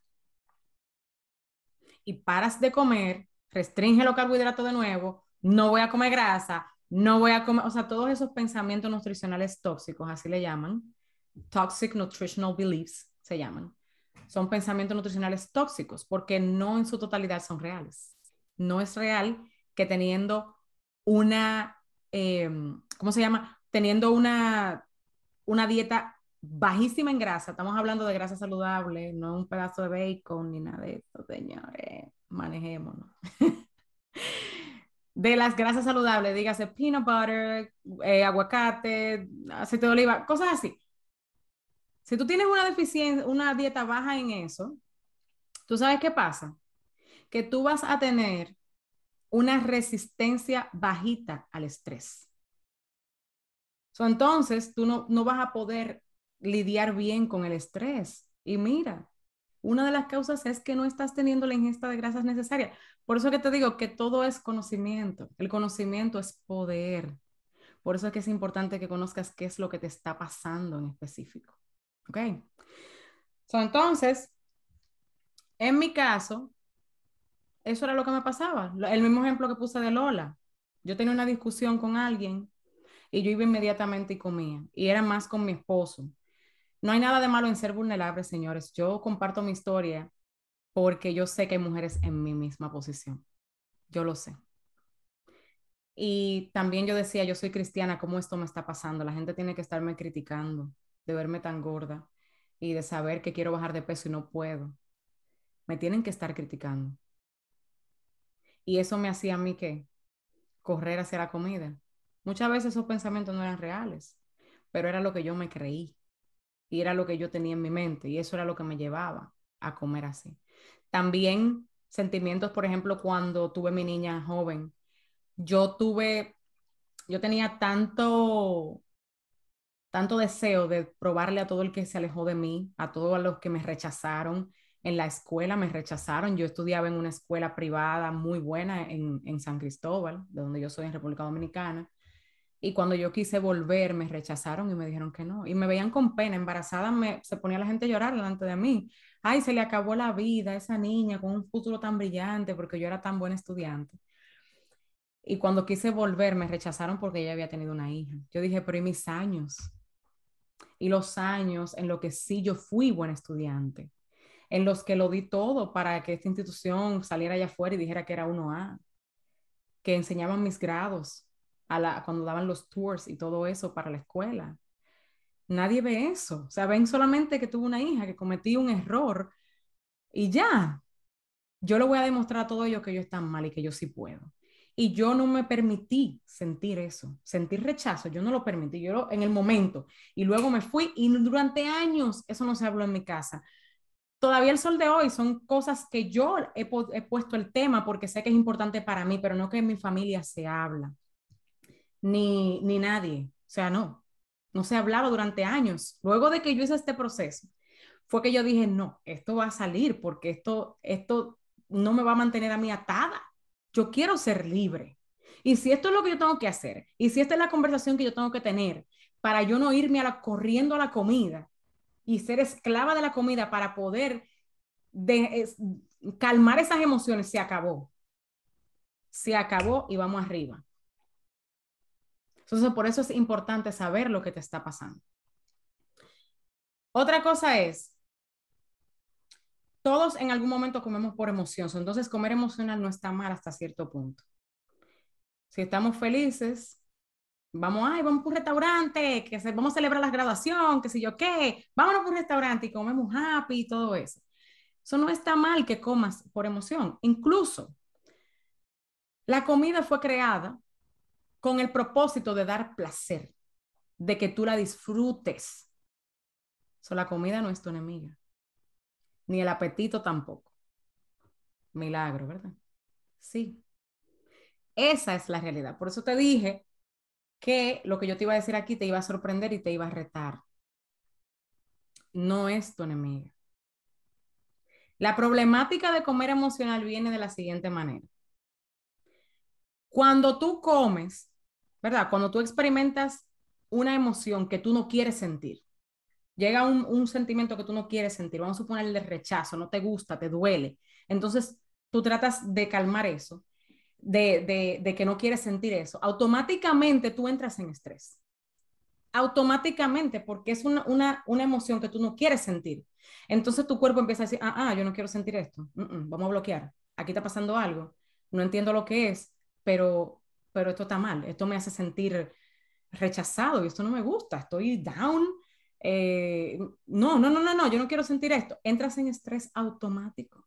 Speaker 1: Y paras de comer, restringe los carbohidratos de nuevo, no voy a comer grasa, no voy a comer, o sea, todos esos pensamientos nutricionales tóxicos, así le llaman, toxic nutritional beliefs se llaman, son pensamientos nutricionales tóxicos porque no en su totalidad son reales. No es real que teniendo una, em, ¿cómo se llama? Teniendo una, una dieta bajísima en grasa, estamos hablando de grasa saludable, no un pedazo de bacon ni nada de esto, señores, manejémonos. de las grasas saludables, dígase peanut butter, eh, aguacate, aceite de oliva, cosas así. Si tú tienes una deficiencia, una dieta baja en eso, ¿tú sabes qué pasa? Que tú vas a tener una resistencia bajita al estrés. entonces, tú no, no vas a poder lidiar bien con el estrés. Y mira, una de las causas es que no estás teniendo la ingesta de grasas necesaria. Por eso que te digo que todo es conocimiento. El conocimiento es poder. Por eso es que es importante que conozcas qué es lo que te está pasando en específico. ¿Ok? entonces, en mi caso, eso era lo que me pasaba. El mismo ejemplo que puse de Lola. Yo tenía una discusión con alguien y yo iba inmediatamente y comía. Y era más con mi esposo. No hay nada de malo en ser vulnerable, señores. Yo comparto mi historia porque yo sé que hay mujeres en mi misma posición. Yo lo sé. Y también yo decía, yo soy cristiana, ¿cómo esto me está pasando? La gente tiene que estarme criticando de verme tan gorda y de saber que quiero bajar de peso y no puedo. Me tienen que estar criticando. Y eso me hacía a mí que correr hacia la comida. Muchas veces esos pensamientos no eran reales, pero era lo que yo me creí y era lo que yo tenía en mi mente y eso era lo que me llevaba a comer así. También sentimientos, por ejemplo, cuando tuve mi niña joven, yo tuve, yo tenía tanto, tanto deseo de probarle a todo el que se alejó de mí, a todos los que me rechazaron. En la escuela me rechazaron. Yo estudiaba en una escuela privada muy buena en, en San Cristóbal, de donde yo soy en República Dominicana. Y cuando yo quise volver, me rechazaron y me dijeron que no. Y me veían con pena, embarazada, me, se ponía la gente a llorar delante de mí. Ay, se le acabó la vida a esa niña con un futuro tan brillante porque yo era tan buen estudiante. Y cuando quise volver, me rechazaron porque ella había tenido una hija. Yo dije, pero ¿y mis años? Y los años en los que sí yo fui buen estudiante, en los que lo di todo para que esta institución saliera allá afuera y dijera que era 1A, que enseñaban mis grados, cuando daban los tours y todo eso para la escuela. Nadie ve eso. O sea, ven solamente que tuve una hija, que cometí un error y ya. Yo le voy a demostrar a todo ellos que yo están mal y que yo sí puedo. Y yo no me permití sentir eso, sentir rechazo, yo no lo permití, yo en el momento. Y luego me fui y durante años eso no se habló en mi casa. Todavía el sol de hoy son cosas que yo he, he puesto el tema porque sé que es importante para mí, pero no que en mi familia se habla ni, ni nadie. O sea, no, no se hablaba durante años. Luego de que yo hice este proceso, fue que yo dije, no, esto va a salir porque esto, esto no me va a mantener a mí atada. Yo quiero ser libre. Y si esto es lo que yo tengo que hacer, y si esta es la conversación que yo tengo que tener para yo no irme a la, corriendo a la comida y ser esclava de la comida para poder de, calmar esas emociones, se acabó. Se acabó y vamos arriba. Entonces, por eso es importante saber lo que te está pasando. Otra cosa es, todos en algún momento comemos por emoción, entonces comer emocional no está mal hasta cierto punto. Si estamos felices, vamos, ay, vamos por un restaurante, que se, vamos a celebrar la graduación, que sé yo qué, vámonos por un restaurante y comemos happy y todo eso. Eso no está mal que comas por emoción. Incluso la comida fue creada con el propósito de dar placer. de que tú la disfrutes. So, la comida no es tu enemiga, ni el apetito tampoco. Milagro, ¿verdad? Sí. Esa es la realidad. Por eso te dije que lo que yo te iba a decir aquí te iba a sorprender y te iba a retar. No es tu enemiga. La problemática de comer emocional viene de la siguiente manera. Cuando tú comes, ¿verdad? Cuando tú experimentas una emoción que tú no quieres sentir, llega un, sentimiento que tú no quieres sentir, vamos a suponer de rechazo, no te gusta, te duele. Entonces, tú tratas de calmar eso, de, que no quieres sentir eso. Automáticamente tú entras en estrés automáticamente porque es una, emoción que tú no quieres sentir. Entonces tu cuerpo empieza a decir, ah, ah yo no quiero sentir esto, vamos a bloquear, aquí está pasando algo, no entiendo lo que es, pero, pero esto está mal, esto me hace sentir rechazado y esto no me gusta, estoy down. Eh, no, no, no, no, no, yo no quiero sentir esto. Entras en estrés automático.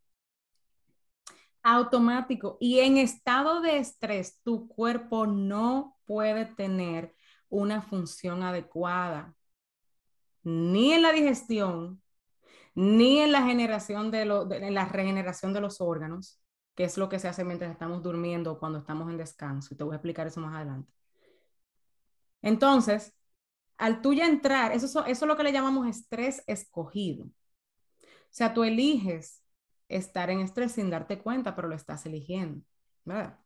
Speaker 1: Automático. Y en estado de estrés, tu cuerpo no puede tener una función adecuada, ni en la digestión, ni en la generación de, en la regeneración de los órganos, que es lo que se hace mientras estamos durmiendo o cuando estamos en descanso. Y te voy a explicar eso más adelante. Entonces, al tú ya entrar, eso, eso es lo que le llamamos estrés escogido. O sea, tú eliges estar en estrés sin darte cuenta, pero lo estás eligiendo, ¿verdad?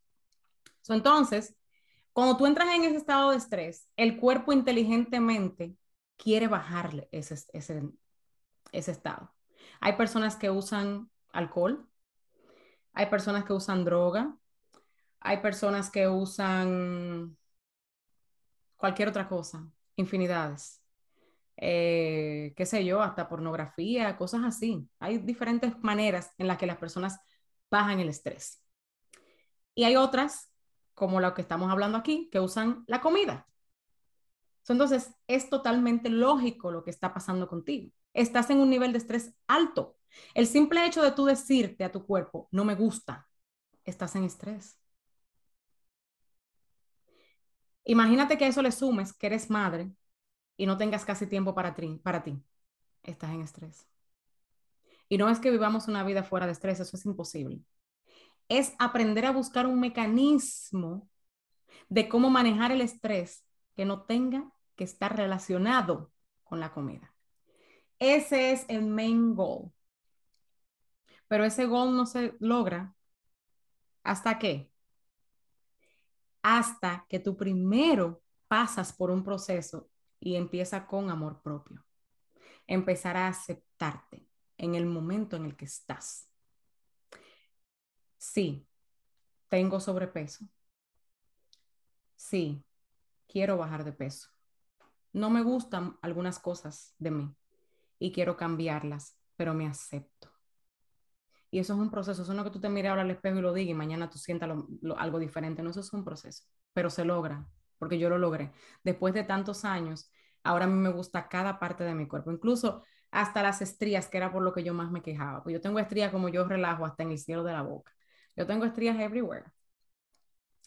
Speaker 1: entonces, cuando tú entras en ese estado de estrés, el cuerpo inteligentemente quiere bajarle ese, ese, ese estado. Hay personas que usan alcohol, hay personas que usan droga, hay personas que usan cualquier otra cosa, infinidades. Eh, qué sé yo, hasta pornografía, cosas así. Hay diferentes maneras en las que las personas bajan el estrés. Y hay otras como lo que estamos hablando aquí, que usan la comida. Entonces, es totalmente lógico lo que está pasando contigo. Estás en un nivel de estrés alto. El simple hecho de tú decirte a tu cuerpo, no me gusta, estás en estrés. Imagínate que a eso le sumes que eres madre y no tengas casi tiempo para ti, para ti. Estás en estrés. Y no es que vivamos una vida fuera de estrés, eso es imposible es aprender a buscar un mecanismo de cómo manejar el estrés que no tenga que estar relacionado con la comida. Ese es el main goal. Pero ese goal no se logra hasta qué? Hasta que tú primero pasas por un proceso y empieza con amor propio. Empezar a aceptarte en el momento en el que estás Sí, tengo sobrepeso. Sí, quiero bajar de peso. No me gustan algunas cosas de mí y quiero cambiarlas, pero me acepto. Y eso es un proceso, eso no que tú te mires ahora al espejo y lo digas y mañana tú sientas algo diferente, no, eso es un proceso, pero se logra, porque yo lo logré. Después de tantos años, ahora a mí me gusta cada parte de mi cuerpo, incluso hasta las estrías, que era por lo que yo más me quejaba. Pues yo tengo estrías como yo relajo hasta en el cielo de la boca. Yo tengo estrías everywhere.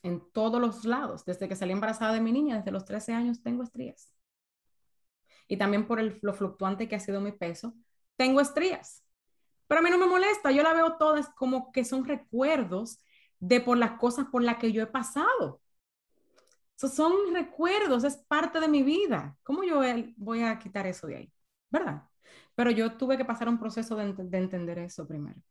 Speaker 1: En todos los lados. Desde que salí embarazada de mi niña, desde los 13 años, tengo estrías. Y también por el, lo fluctuante que ha sido mi peso, tengo estrías. Pero a mí no me molesta. Yo la veo todas como que son recuerdos de por las cosas por las que yo he pasado. son recuerdos, es parte de mi vida. ¿Cómo yo voy a quitar eso de ahí? ¿Verdad? Pero yo tuve que pasar un proceso de entender eso primero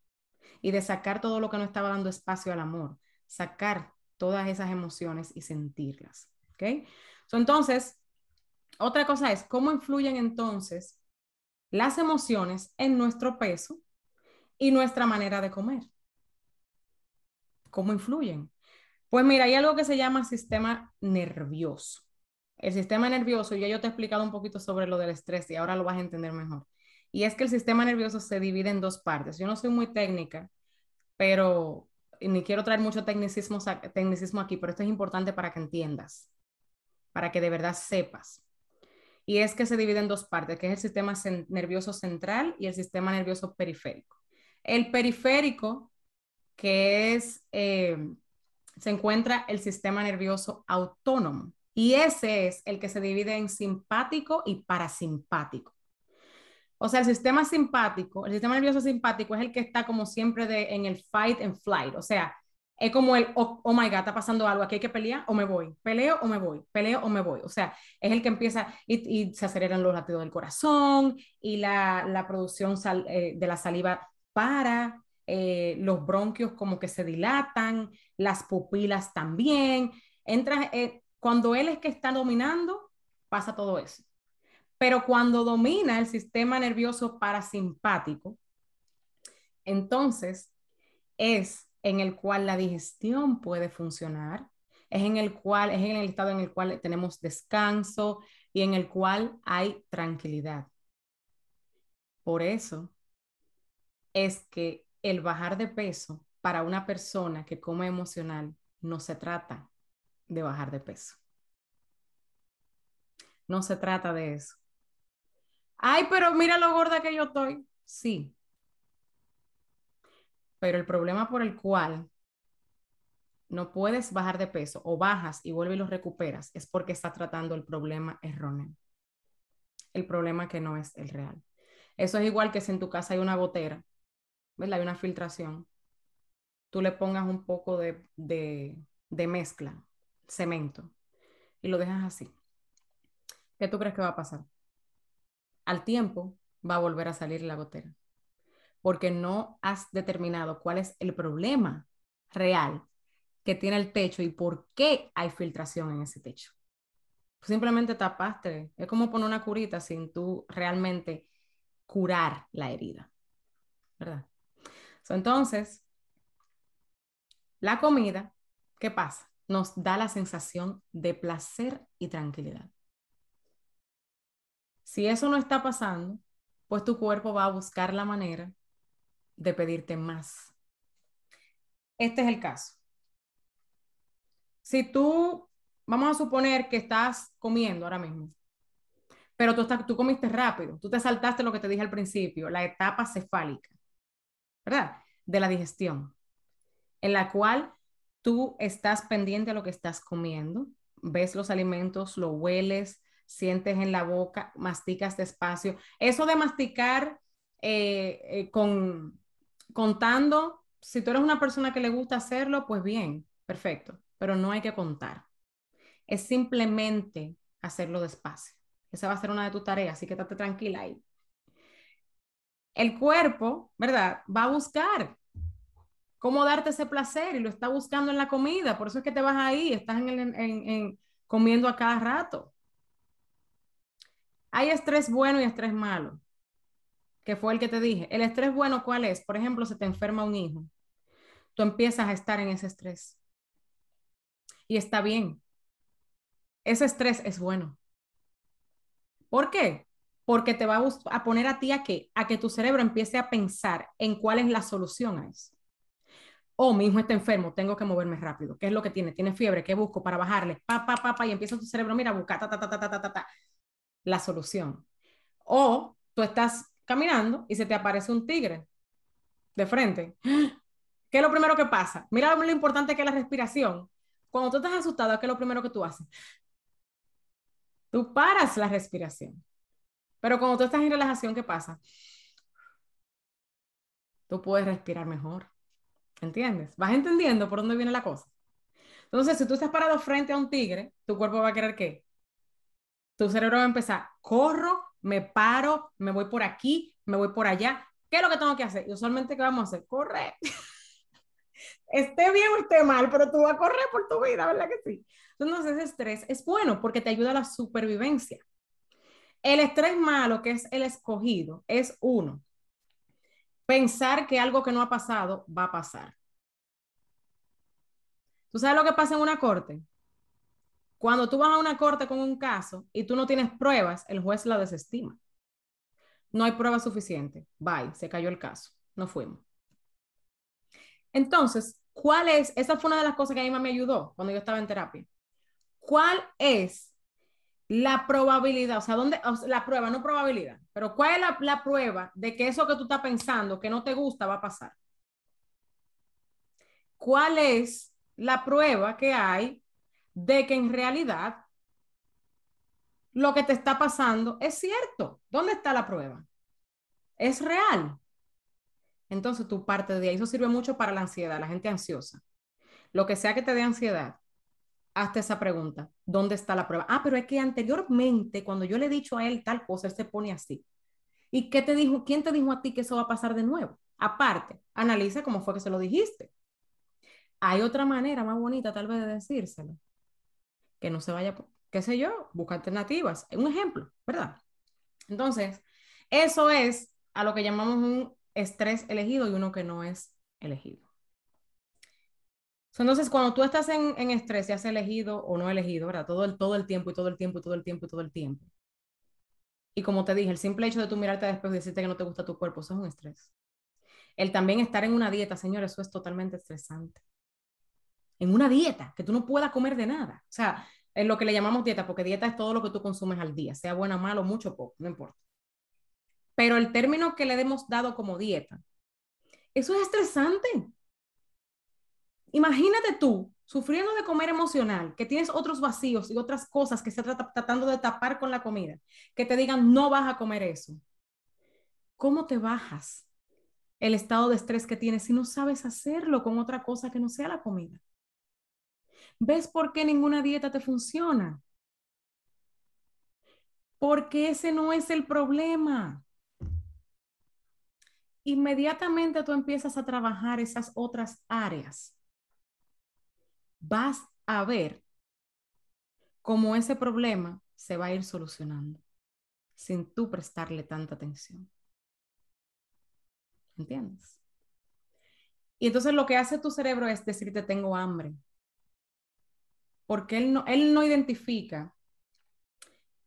Speaker 1: y de sacar todo lo que no estaba dando espacio al amor, sacar todas esas emociones y sentirlas. ¿Ok? entonces, otra cosa es, ¿cómo influyen entonces las emociones en nuestro peso y nuestra manera de comer? ¿Cómo influyen? Pues mira, hay algo que se llama sistema nervioso. El sistema nervioso, ya yo te he explicado un poquito sobre lo del estrés y ahora lo vas a entender mejor. Y es que el sistema nervioso se divide en dos partes. Yo no soy muy técnica, pero ni quiero traer mucho tecnicismo, tecnicismo aquí, pero esto es importante para que entiendas, para que de verdad sepas. Y es que se divide en dos partes, que es el sistema nervioso central y el sistema nervioso periférico. El periférico, que es, eh, se encuentra el sistema nervioso autónomo. Y ese es el que se divide en simpático y parasimpático. O sea, el sistema simpático, el sistema nervioso simpático es el que está como siempre de, en el fight and flight. O sea, es como el, oh, oh, my God, está pasando algo, aquí hay que pelear o me voy, peleo o me voy, peleo o me voy. O sea, es el que empieza y, se aceleran los latidos del corazón y la, la producción eh, de la saliva para, eh, los bronquios como que se dilatan, las pupilas también. Entra, eh, cuando él es que está dominando, pasa todo eso. Pero cuando domina el sistema nervioso parasimpático, entonces es en el cual la digestión puede funcionar, es en el cual, es en el estado en el cual tenemos descanso y en el cual hay tranquilidad. Por eso es que el bajar de peso para una persona que come emocional no se trata de bajar de peso. No se trata de eso. Ay, pero mira lo gorda que yo estoy. Sí, pero el problema por el cual no puedes bajar de peso o bajas y vuelves y lo recuperas es porque está tratando el problema erróneo. El problema que no es el real. Eso es igual que si en tu casa hay una gotera, ¿verdad? Hay una filtración. Tú le pongas un poco de, de mezcla, cemento, y lo dejas así. ¿Qué tú crees que va a pasar? Al tiempo va a volver a salir la gotera porque no has determinado cuál es el problema real que tiene el techo y por qué hay filtración en ese techo. Simplemente tapaste. Es como poner una curita sin tú realmente curar la herida. ¿Verdad? entonces, la comida, ¿qué pasa? Nos da la sensación de placer y tranquilidad. Si eso no está pasando, pues tu cuerpo va a buscar la manera de pedirte más. Este es el caso. Si tú, vamos a suponer que estás comiendo ahora mismo, pero tú, estás, tú comiste rápido, tú te saltaste lo que te dije al principio, la etapa cefálica, ¿verdad? De la digestión, en la cual tú estás pendiente a lo que estás comiendo, ves los alimentos, lo hueles, sientes en la boca, masticas despacio. Eso de masticar eh, eh, con, contando, si tú eres una persona que le gusta hacerlo, pues bien, perfecto, pero no hay que contar. Es simplemente hacerlo despacio. Esa va a ser una de tus tareas, así que estate tranquila ahí. El cuerpo, ¿verdad? Va a buscar cómo darte ese placer y lo está buscando en la comida. Por eso es que te vas ahí, estás en, comiendo a cada rato. Hay estrés bueno y estrés malo que fue el que te dije. El estrés bueno, ¿cuál es? Por ejemplo, se te enferma un hijo. Tú empiezas a estar en ese estrés. Y está bien. Ese estrés es bueno. ¿Por qué? Porque te va a, poner a ti a que, a que tu cerebro empiece a pensar en cuál es la solución a eso. Oh, mi hijo está enfermo, tengo que moverme rápido. ¿Qué es lo que tiene? Tiene fiebre, ¿qué busco para bajarle? Pa, pa, pa, pa, y empieza tu cerebro, mira, busca ta, ta, ta, ta, ta, ta, ta, la solución. O tú estás caminando y se te aparece un tigre de frente. ¿Qué es lo primero que pasa? Mira lo importante que es la respiración. Cuando tú estás asustado, ¿qué es lo primero que tú haces? Tú paras la respiración. Pero cuando tú estás en relajación, ¿qué pasa? Tú puedes respirar mejor. ¿Entiendes? ¿Vas entendiendo por dónde viene la cosa? Entonces, si tú estás parado frente a un tigre, tu cuerpo va a querer qué? Tu cerebro va a empezar, corro me paro, me voy por aquí, me voy por allá. ¿Qué es lo que tengo que hacer? Usualmente, ¿qué vamos a hacer? Correr. esté bien o esté mal, pero tú vas a correr por tu vida, ¿verdad que sí? Entonces, ese estrés es bueno porque te ayuda a la supervivencia. El estrés malo, que es el escogido, es uno. Pensar que algo que no ha pasado va a pasar. ¿Tú sabes lo que pasa en una corte? Cuando tú vas a una corte con un caso y tú no tienes pruebas, el juez la desestima. No hay prueba suficiente. Bye, se cayó el caso. No fuimos. Entonces, ¿cuál es? Esa fue una de las cosas que a mí me ayudó cuando yo estaba en terapia. ¿Cuál es la probabilidad? O sea, ¿dónde? la prueba, no probabilidad, pero ¿cuál es la, la prueba de que eso que tú estás pensando que no te gusta va a pasar? ¿Cuál es la prueba que hay de que en realidad lo que te está pasando es cierto. ¿Dónde está la prueba? Es real. Entonces tú parte de ahí. Eso sirve mucho para la ansiedad, la gente ansiosa. Lo que sea que te dé ansiedad, hazte esa pregunta. ¿Dónde está la prueba? Ah, pero es que anteriormente, cuando yo le he dicho a él tal cosa, él se pone así. ¿Y qué te dijo? ¿Quién te dijo a ti que eso va a pasar de nuevo? Aparte, analiza cómo fue que se lo dijiste. Hay otra manera más bonita tal vez de decírselo. Que no se vaya, qué sé yo, busca alternativas. Un ejemplo, ¿verdad? Entonces, eso es a lo que llamamos un estrés elegido y uno que no es elegido. Entonces, cuando tú estás en, en estrés, has elegido o no elegido, ¿verdad? Todo el, todo el tiempo y todo el tiempo y todo el tiempo y todo el tiempo. Y como te dije, el simple hecho de tú mirarte después y decirte que no te gusta tu cuerpo, eso es un estrés. El también estar en una dieta, señores, eso es totalmente estresante. En una dieta, que tú no puedas comer de nada. O sea, es lo que le llamamos dieta, porque dieta es todo lo que tú consumes al día, sea buena, malo, mucho poco, no importa. Pero el término que le hemos dado como dieta, eso es estresante. Imagínate tú sufriendo de comer emocional, que tienes otros vacíos y otras cosas que se está tratando de tapar con la comida, que te digan no vas a comer eso. ¿Cómo te bajas el estado de estrés que tienes si no sabes hacerlo con otra cosa que no sea la comida? ¿Ves por qué ninguna dieta te funciona? Porque ese no es el problema. Inmediatamente tú empiezas a trabajar esas otras áreas. Vas a ver cómo ese problema se va a ir solucionando sin tú prestarle tanta atención. ¿Entiendes? Y entonces lo que hace tu cerebro es decirte tengo hambre porque él no, él no identifica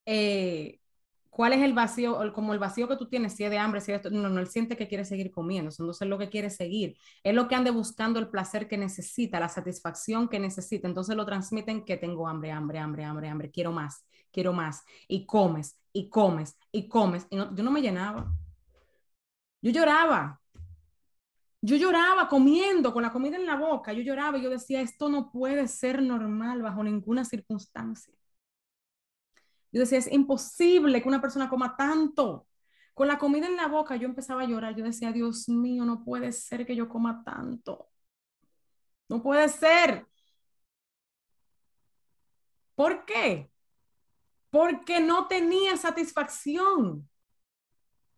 Speaker 1: eh, cuál es el vacío, como el vacío que tú tienes, si es de hambre, si es no, no, él siente que quiere seguir comiendo, entonces es lo que quiere seguir, es lo que ande buscando el placer que necesita, la satisfacción que necesita, entonces lo transmiten que tengo hambre, hambre, hambre, hambre, hambre, quiero más, quiero más, y comes, y comes, y comes, y yo no me llenaba, yo lloraba, yo lloraba comiendo, con la comida en la boca, yo lloraba y yo decía, esto no puede ser normal bajo ninguna circunstancia. Yo decía, es imposible que una persona coma tanto. Con la comida en la boca yo empezaba a llorar, yo decía, Dios mío, no puede ser que yo coma tanto. No puede ser. ¿Por qué? Porque no tenía satisfacción.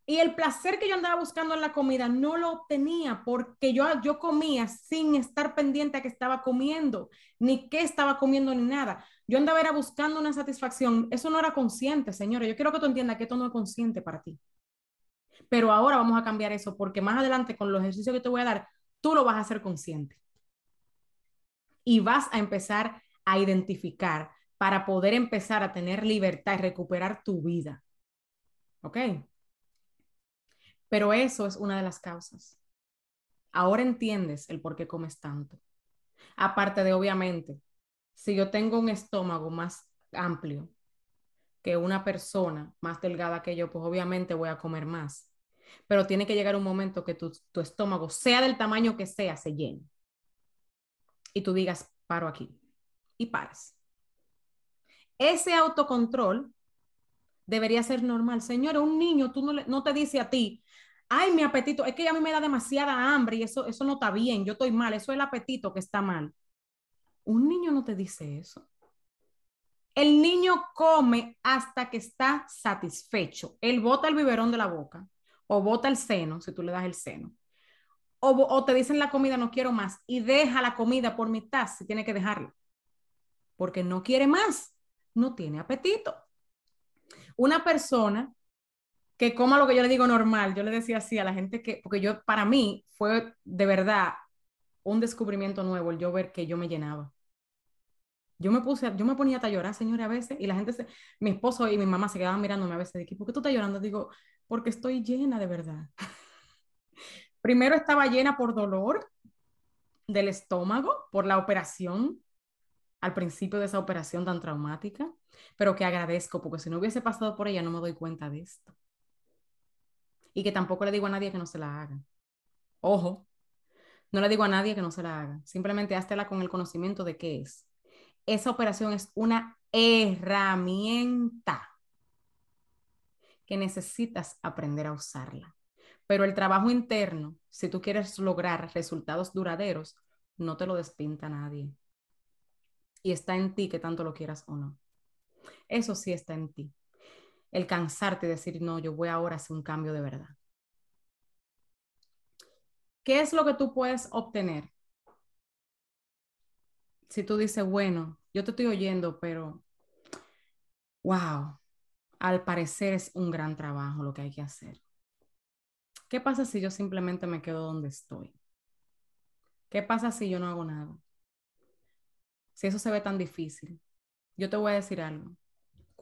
Speaker 1: Y el placer que yo andaba buscando en la comida no lo obtenía porque yo, yo comía sin estar pendiente a que estaba comiendo, ni qué estaba comiendo, ni nada. Yo andaba era buscando una satisfacción. Eso no era consciente, señora. Yo quiero que tú entiendas que esto no es consciente para ti. Pero ahora vamos a cambiar eso porque más adelante con los ejercicios que te voy a dar, tú lo vas a hacer consciente. Y vas a empezar a identificar para poder empezar a tener libertad y recuperar tu vida. ¿Ok? Pero eso es una de las causas. Ahora entiendes el por qué comes tanto. Aparte de, obviamente, si yo tengo un estómago más amplio que una persona más delgada que yo, pues obviamente voy a comer más. Pero tiene que llegar un momento que tu, estómago, sea del tamaño que sea, se llene. Y tú digas, paro aquí. Y paras. Ese autocontrol debería ser normal. Señora, un niño, tú no, no te dice a ti, ay, mi apetito, es que a mí me da demasiada hambre y eso, eso no está bien, yo estoy mal, eso es el apetito que está mal. Un niño no te dice eso. El niño come hasta que está satisfecho. Él bota el biberón de la boca o bota el seno, si tú le das el seno. O, o te dicen la comida no quiero más y deja la comida por mitad si tiene que dejarla. Porque no quiere más, no tiene apetito. Una persona que coma lo que yo le digo normal. Yo le decía así a la gente que, porque yo, para mí, fue de verdad un descubrimiento nuevo el yo ver que yo me llenaba. Yo me puse, yo me ponía a llorar, señora, a veces, y la gente, se, mi esposo y mi mamá se quedaban mirándome a veces, de ¿por qué tú estás llorando? Digo, porque estoy llena de verdad. Primero estaba llena por dolor del estómago, por la operación, al principio de esa operación tan traumática, pero que agradezco, porque si no hubiese pasado por ella no me doy cuenta de esto y que tampoco le digo a nadie que no se la haga. Ojo, no le digo a nadie que no se la haga. Simplemente háztela con el conocimiento de qué es. Esa operación es una herramienta que necesitas aprender a usarla. Pero el trabajo interno, si tú quieres lograr resultados duraderos, no te lo despinta nadie. Y está en ti que tanto lo quieras o no. Eso sí está en ti. El cansarte y decir, no, yo voy ahora a hacer un cambio de verdad. ¿Qué es lo que tú puedes obtener? Si tú dices, bueno, yo te estoy oyendo, pero, wow, al parecer es un gran trabajo lo que hay que hacer. ¿Qué pasa si yo simplemente me quedo donde estoy? ¿Qué pasa si yo no hago nada? Si eso se ve tan difícil. Yo te voy a decir algo.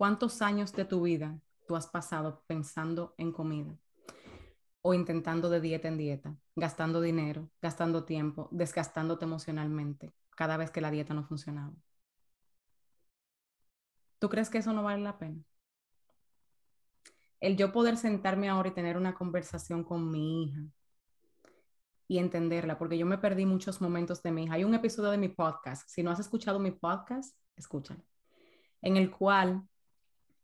Speaker 1: ¿Cuántos años de tu vida tú has pasado pensando en comida? O intentando de dieta en dieta, gastando dinero, gastando tiempo, desgastándote emocionalmente cada vez que la dieta no funcionaba. ¿Tú crees que eso no vale la pena? El yo poder sentarme ahora y tener una conversación con mi hija y entenderla, porque yo me perdí muchos momentos de mi hija. Hay un episodio de mi podcast, si no has escuchado mi podcast, escúchalo, en el cual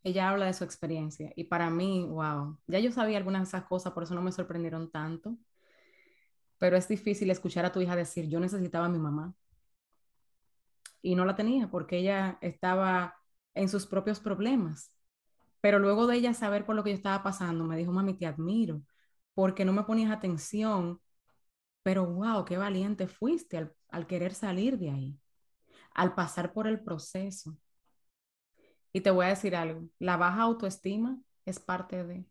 Speaker 1: ella habla de su experiencia y para mí, wow, ya yo sabía algunas de esas cosas, por eso no me sorprendieron tanto, pero es difícil escuchar a tu hija decir, yo necesitaba a mi mamá y no la tenía porque ella estaba en sus propios problemas. Pero luego de ella saber por lo que yo estaba pasando, me dijo, mami, te admiro, porque no me ponías atención, pero wow, qué valiente fuiste al, al querer salir de ahí, al pasar por el proceso. Y te voy a decir algo, la baja autoestima es parte de...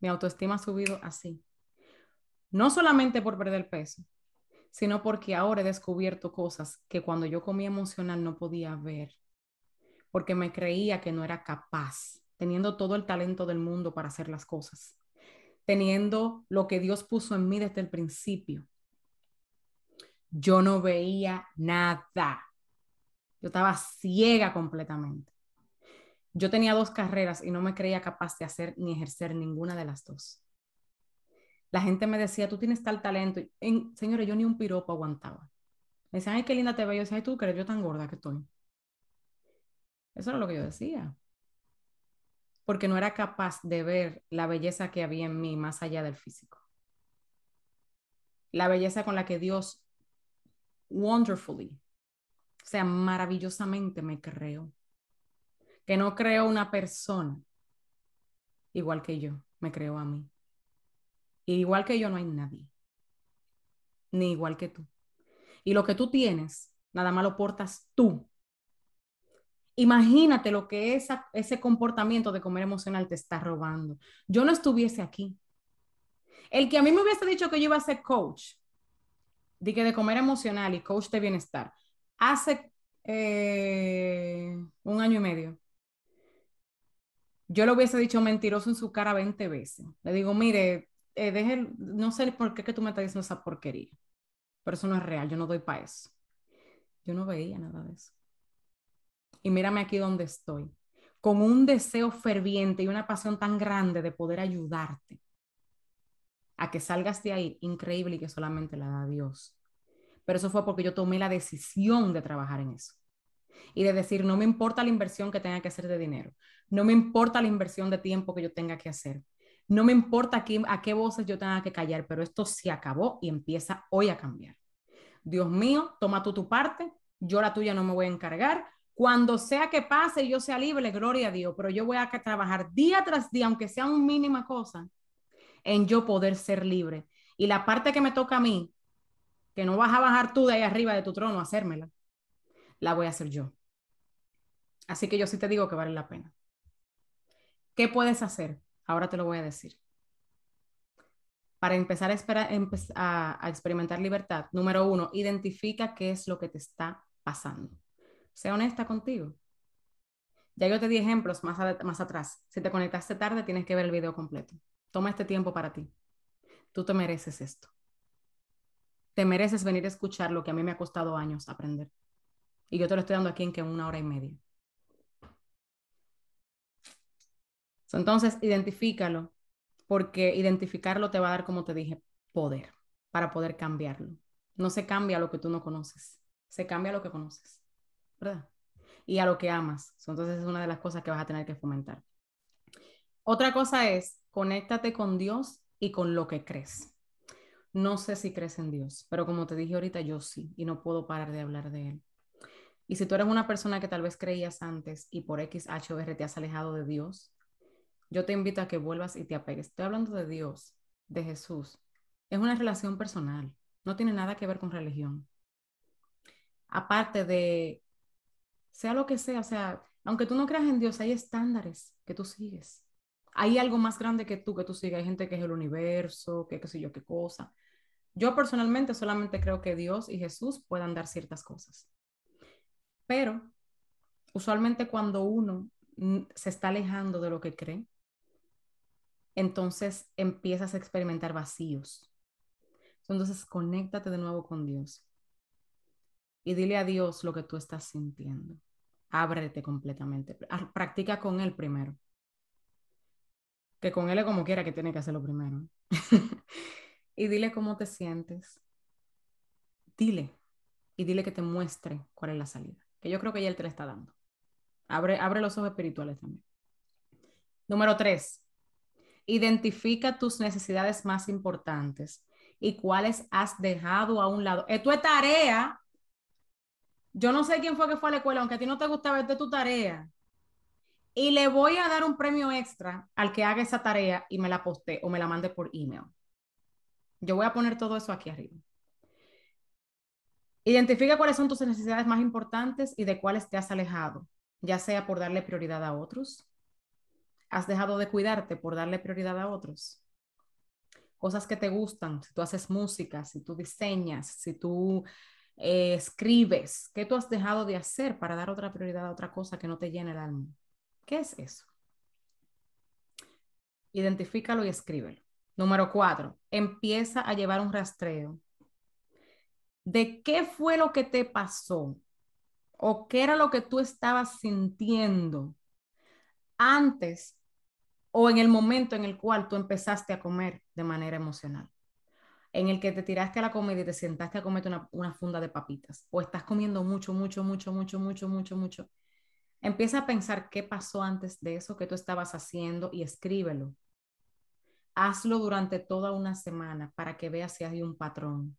Speaker 1: Mi autoestima ha subido así. No solamente por perder peso, sino porque ahora he descubierto cosas que cuando yo comía emocional no podía ver, porque me creía que no era capaz, teniendo todo el talento del mundo para hacer las cosas, teniendo lo que Dios puso en mí desde el principio. Yo no veía nada. Yo estaba ciega completamente. Yo tenía dos carreras y no me creía capaz de hacer ni ejercer ninguna de las dos. La gente me decía, tú tienes tal talento. En, señores, yo ni un piropo aguantaba. Me decían, ay, qué linda te veo. Yo decía, ay, tú crees, yo tan gorda que estoy. Eso era lo que yo decía. Porque no era capaz de ver la belleza que había en mí más allá del físico. La belleza con la que Dios wonderfully, o sea, maravillosamente me creó. Que no creó una persona igual que yo, me creó a mí. Y igual que yo no hay nadie. Ni igual que tú. Y lo que tú tienes, nada más lo portas tú Imagínate lo que esa, ese comportamiento de comer emocional te está robando. Yo no estuviese aquí. El que a mí me hubiese dicho que yo iba a ser coach, de comer emocional y coach de bienestar, hace eh, un año y medio, yo le hubiese dicho mentiroso en su cara 20 veces. Le digo, mire, eh, deje, no sé por qué que tú me estás diciendo esa porquería, pero eso no es real, yo no doy para eso. Yo no veía nada de eso y mírame aquí donde estoy, con un deseo ferviente y una pasión tan grande de poder ayudarte a que salgas de ahí, increíble y que solamente la da Dios. Pero eso fue porque yo tomé la decisión de trabajar en eso y de decir, no me importa la inversión que tenga que hacer de dinero, no me importa la inversión de tiempo que yo tenga que hacer, no me importa a qué, a qué voces yo tenga que callar, pero esto se acabó y empieza hoy a cambiar. Dios mío, toma tú tu parte, yo la tuya no me voy a encargar, cuando sea que pase yo sea libre, gloria a Dios, pero yo voy a trabajar día tras día, aunque sea una mínima cosa, en yo poder ser libre. Y la parte que me toca a mí, que no vas a bajar tú de ahí arriba de tu trono a hacérmela, la voy a hacer yo. Así que yo sí te digo que vale la pena. ¿Qué puedes hacer? Ahora te lo voy a decir. Para empezar a, a experimentar libertad, número uno, identifica qué es lo que te está pasando. Sé honesta contigo. Ya yo te di ejemplos más, más atrás. Si te conectaste tarde, tienes que ver el video completo. Toma este tiempo para ti. Tú te mereces esto. Te mereces venir a escuchar lo que a mí me ha costado años aprender. Y yo te lo estoy dando aquí en que una hora y media. Entonces, identifícalo, porque identificarlo te va a dar, como te dije, poder para poder cambiarlo. No se cambia lo que tú no conoces, se cambia lo que conoces. ¿verdad? Y a lo que amas. Entonces es una de las cosas que vas a tener que fomentar. Otra cosa es, conéctate con Dios y con lo que crees. No sé si crees en Dios, pero como te dije ahorita, yo sí, y no puedo parar de hablar de Él. Y si tú eres una persona que tal vez creías antes y por X, H o te has alejado de Dios, yo te invito a que vuelvas y te apegues. Estoy hablando de Dios, de Jesús. Es una relación personal, no tiene nada que ver con religión. Aparte de, sea lo que sea, o sea, aunque tú no creas en Dios, hay estándares que tú sigues. Hay algo más grande que tú, que tú sigues. Hay gente que es el universo, que qué sé yo, qué cosa. Yo personalmente solamente creo que Dios y Jesús puedan dar ciertas cosas. Pero usualmente cuando uno se está alejando de lo que cree, entonces empiezas a experimentar vacíos. Entonces, conéctate de nuevo con Dios y dile a Dios lo que tú estás sintiendo. Ábrete completamente. Practica con Él primero. Que con Él es como quiera que tiene que hacerlo primero. y dile cómo te sientes. Dile. Y dile que te muestre cuál es la salida. Que yo creo que ya Él te la está dando. Abre, abre los ojos espirituales también. Número tres, Identifica tus necesidades más importantes y cuáles has dejado a un lado. Esto es tarea. Yo no sé quién fue que fue a la escuela, aunque a ti no te gusta verte tu tarea. Y le voy a dar un premio extra al que haga esa tarea y me la poste o me la mande por email. Yo voy a poner todo eso aquí arriba. Identifica cuáles son tus necesidades más importantes y de cuáles te has alejado, ya sea por darle prioridad a otros, has dejado de cuidarte por darle prioridad a otros. Cosas que te gustan, si tú haces música, si tú diseñas, si tú eh, escribes, ¿qué tú has dejado de hacer para dar otra prioridad a otra cosa que no te llene el alma? ¿Qué es eso? Identifícalo y escríbelo. Número cuatro, empieza a llevar un rastreo de qué fue lo que te pasó o qué era lo que tú estabas sintiendo antes o en el momento en el cual tú empezaste a comer de manera emocional, en el que te tiraste a la comida y te sentaste a comerte una, una funda de papitas, o estás comiendo mucho, mucho, mucho, mucho, mucho, mucho, mucho. Empieza a pensar qué pasó antes de eso que tú estabas haciendo y escríbelo. Hazlo durante toda una semana para que veas si hay un patrón.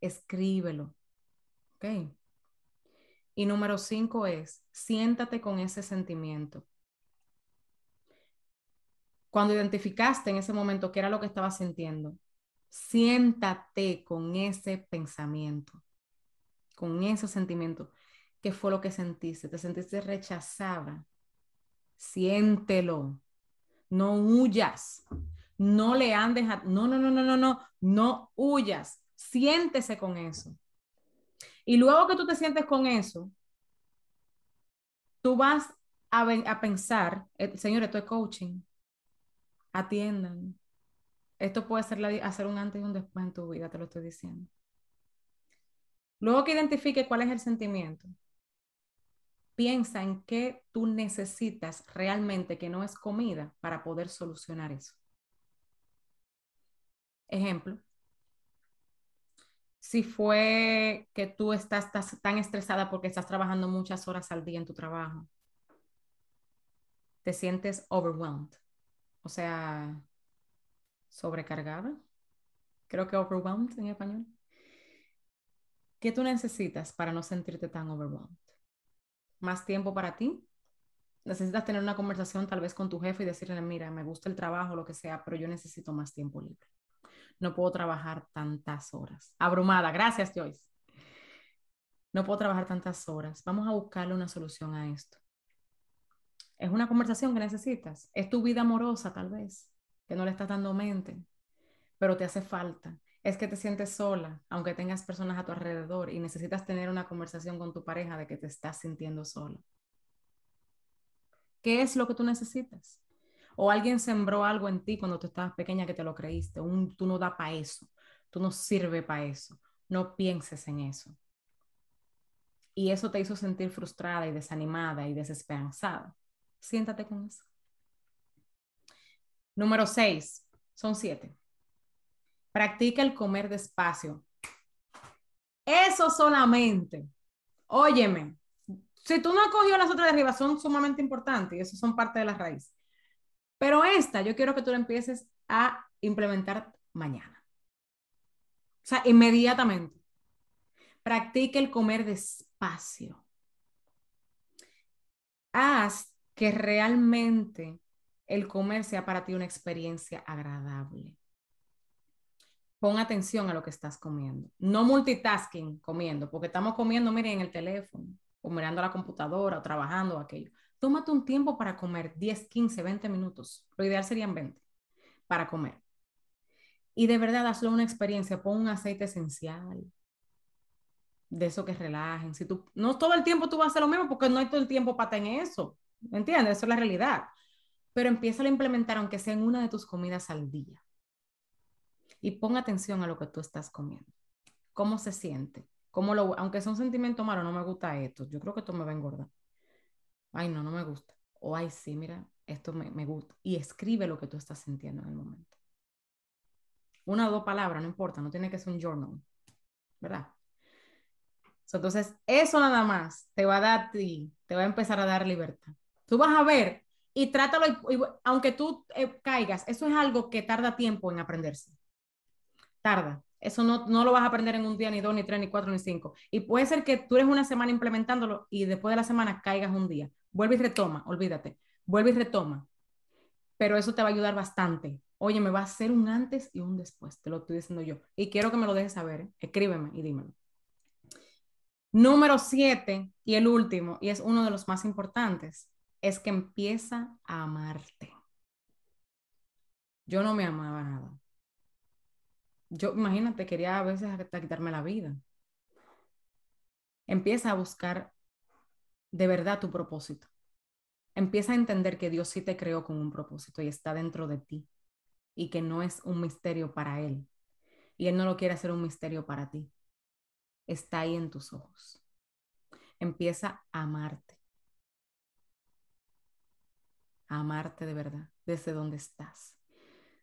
Speaker 1: Escríbelo. ¿Ok? Y número cinco es, siéntate con ese sentimiento cuando identificaste en ese momento qué era lo que estabas sintiendo, siéntate con ese pensamiento, con ese sentimiento. ¿Qué fue lo que sentiste? ¿Te sentiste rechazada? Siéntelo. No huyas. No le andes a... No, no, no, no, no, no. No huyas. Siéntese con eso. Y luego que tú te sientes con eso, tú vas a, pensar, eh, señor, esto es coaching atiendan. Esto puede ser hacer un antes y un después en tu vida, te lo estoy diciendo. Luego que identifique cuál es el sentimiento, piensa en qué tú necesitas realmente que no es comida para poder solucionar eso. Ejemplo, si fue que tú estás, tan estresada porque estás trabajando muchas horas al día en tu trabajo, te sientes overwhelmed o sea, sobrecargada. Creo que overwhelmed en español. ¿Qué tú necesitas para no sentirte tan overwhelmed? ¿Más tiempo para ti? Necesitas tener una conversación tal vez con tu jefe y decirle, mira, me gusta el trabajo, lo que sea, pero yo necesito más tiempo libre. No puedo trabajar tantas horas. Abrumada, gracias Joyce. No puedo trabajar tantas horas. Vamos a buscarle una solución a esto. Es una conversación que necesitas. Es tu vida amorosa tal vez, que no le estás dando mente, pero te hace falta. Es que te sientes sola, aunque tengas personas a tu alrededor y necesitas tener una conversación con tu pareja de que te estás sintiendo sola. ¿Qué es lo que tú necesitas? O alguien sembró algo en ti cuando tú estabas pequeña que te lo creíste. Un, tú no da para eso. Tú no sirve para eso. No pienses en eso. Y eso te hizo sentir frustrada y desanimada y desesperanzada. Siéntate con eso. Número seis, son siete. Practica el comer despacio. Eso solamente. Óyeme, si tú no has cogido las otras de arriba, son sumamente importantes y eso son parte de la raíz. Pero esta yo quiero que tú la empieces a implementar mañana. O sea, inmediatamente. Practique el comer despacio. Haz que realmente el comer sea para ti una experiencia agradable. Pon atención a lo que estás comiendo. No multitasking comiendo, porque estamos comiendo, miren, en el teléfono, o mirando la computadora, o trabajando, o aquello. Tómate un tiempo para comer, 10, 15, 20 minutos. Lo ideal serían 20 para comer. Y de verdad, hazlo una experiencia. Pon un aceite esencial. De eso que relajen. Si tú, no todo el tiempo tú vas a hacer lo mismo porque no hay todo el tiempo para en eso. ¿Me entiendes? Eso es la realidad. Pero empieza a implementar, aunque sea en una de tus comidas al día. Y pon atención a lo que tú estás comiendo. ¿Cómo se siente? ¿Cómo lo, aunque sea un sentimiento malo, no me gusta esto. Yo creo que esto me va a engordar. Ay, no, no me gusta. O ay, sí, mira, esto me, me gusta. Y escribe lo que tú estás sintiendo en el momento. Una o dos palabras, no importa, no tiene que ser un journal, ¿verdad? Entonces, eso nada más te va a dar a ti, te va a empezar a dar libertad. Tú vas a ver y trátalo, aunque tú eh, caigas, eso es algo que tarda tiempo en aprenderse. Tarda. Eso no, no lo vas a aprender en un día, ni dos, ni tres, ni cuatro, ni cinco. Y puede ser que tú eres una semana implementándolo y después de la semana caigas un día. Vuelve y retoma, olvídate. Vuelve y retoma. Pero eso te va a ayudar bastante. Oye, me va a hacer un antes y un después, te lo estoy diciendo yo. Y quiero que me lo dejes saber. ¿eh? Escríbeme y dímelo. Número siete y el último, y es uno de los más importantes, es que empieza a amarte. Yo no me amaba nada. Yo, imagínate, quería a veces quitarme la vida. Empieza a buscar de verdad tu propósito. Empieza a entender que Dios sí te creó con un propósito y está dentro de ti y que no es un misterio para Él. Y Él no lo quiere hacer un misterio para ti está ahí en tus ojos. Empieza a amarte. A amarte de verdad, desde donde estás.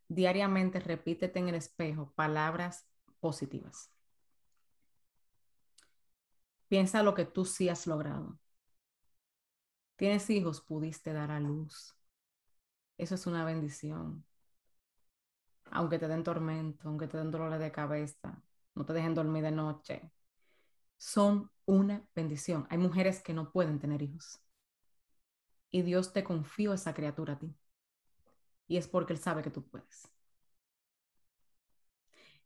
Speaker 1: Diariamente repítete en el espejo palabras positivas. Piensa lo que tú sí has logrado. Tienes hijos, pudiste dar a luz. Eso es una bendición. Aunque te den tormento, aunque te den dolores de cabeza, no te dejen dormir de noche, son una bendición. Hay mujeres que no pueden tener hijos. Y Dios te confió esa criatura a ti. Y es porque Él sabe que tú puedes.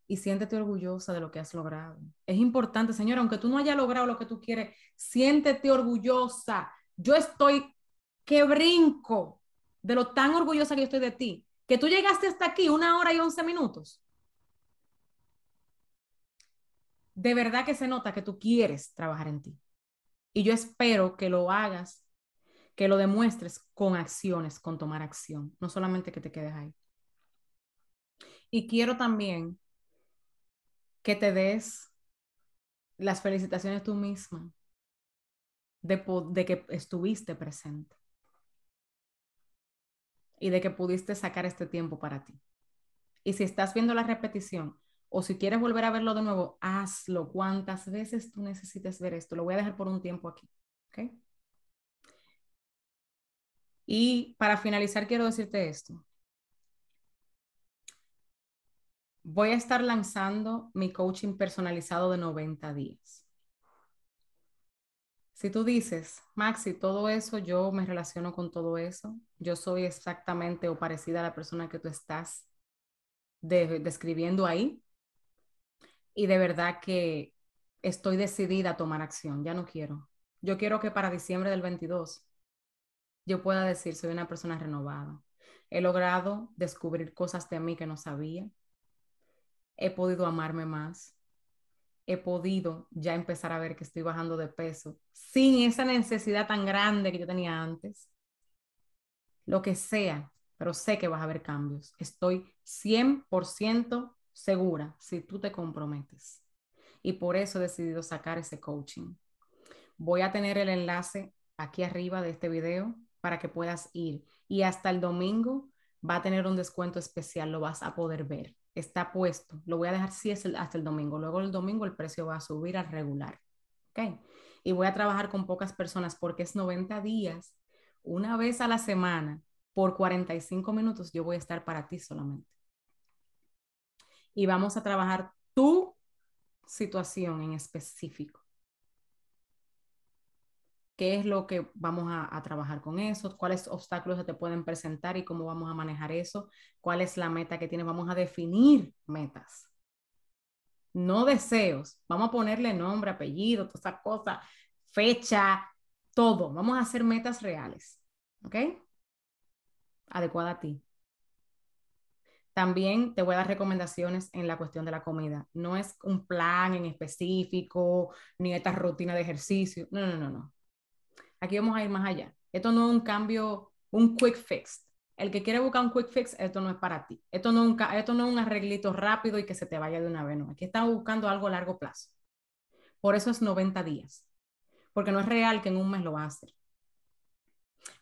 Speaker 1: Y siéntete orgullosa de lo que has logrado. Es importante, Señora, aunque tú no hayas logrado lo que tú quieres, siéntete orgullosa. Yo estoy que brinco de lo tan orgullosa que yo estoy de ti, que tú llegaste hasta aquí una hora y once minutos. de verdad que se nota que tú quieres trabajar en ti. Y yo espero que lo hagas, que lo demuestres con acciones, con tomar acción, no solamente que te quedes ahí. Y quiero también que te des las felicitaciones tú misma de, que estuviste presente y de que pudiste sacar este tiempo para ti. Y si estás viendo la repetición, o si quieres volver a verlo de nuevo, hazlo cuantas veces tú necesites ver esto. Lo voy a dejar por un tiempo aquí. ¿ok? Y para finalizar, quiero decirte esto. Voy a estar lanzando mi coaching personalizado de 90 días. Si tú dices, Maxi, todo eso, yo me relaciono con todo eso, yo soy exactamente o parecida a la persona que tú estás describiendo ahí, y de verdad que estoy decidida a tomar acción, ya no quiero. Yo quiero que para diciembre del 22 yo pueda decir, soy una persona renovada. He logrado descubrir cosas de mí que no sabía. He podido amarme más. He podido ya empezar a ver que estoy bajando de peso sin esa necesidad tan grande que yo tenía antes. Lo que sea, pero sé que vas a haber cambios. Estoy 100% segura si tú te comprometes. Y por eso he decidido sacar ese coaching. Voy a tener el enlace aquí arriba de este video para que puedas ir. Y hasta el domingo va a tener un descuento especial, lo vas a poder ver. Está puesto. Lo voy a dejar si es hasta el domingo. Luego el domingo el precio va a subir al regular. ¿Ok? Y voy a trabajar con pocas personas porque es 90 días, una vez a la semana, por 45 minutos yo voy a estar para ti solamente. Y vamos a trabajar tu situación en específico. ¿Qué es lo que vamos a, trabajar con eso? ¿Cuáles obstáculos se te pueden presentar y cómo vamos a manejar eso? ¿Cuál es la meta que tienes? Vamos a definir metas. No deseos. Vamos a ponerle nombre, apellido, todas esas cosas, fecha, todo. Vamos a hacer metas reales. ¿Ok? Adecuada a ti. También te voy a dar recomendaciones en la cuestión de la comida. No es un plan en específico, ni esta rutina de ejercicio. No, no, no, no. Aquí vamos a ir más allá. Esto no es un cambio, un quick fix. El que quiere buscar un quick fix, esto no es para ti. Esto no es un, esto arreglito rápido y que se te vaya de una vez. Aquí estamos buscando algo a largo plazo. Por eso es 90 días. Porque no es real que en un mes lo vas a hacer.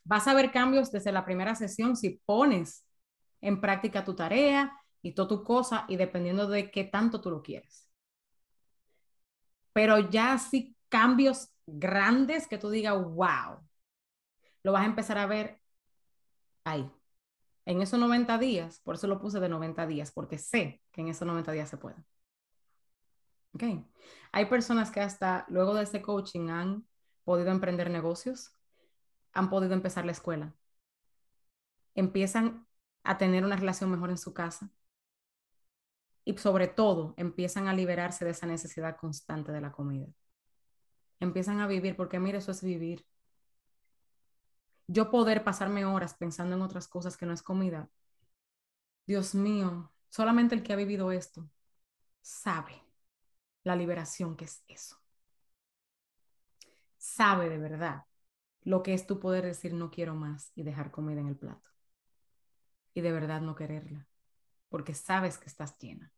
Speaker 1: Vas a ver cambios desde la primera sesión si pones en práctica tu tarea y toda tu cosa y dependiendo de qué tanto tú lo quieres. Pero ya si cambios grandes que tú digas, wow, lo vas a empezar a ver ahí. En esos 90 días, por eso lo puse de 90 días, porque sé que en esos 90 días se puede. Ok. Hay personas que hasta luego de ese coaching han podido emprender negocios, han podido empezar la escuela, empiezan a tener una relación mejor en su casa y sobre todo empiezan a liberarse de esa necesidad constante de la comida. Empiezan a vivir, porque mire, eso es vivir. Yo poder pasarme horas pensando en otras cosas que no es comida. Dios mío, solamente el que ha vivido esto sabe la liberación que es eso. Sabe de verdad lo que es tu poder decir no quiero más y dejar comida en el plato y de verdad no quererla, porque sabes que estás llena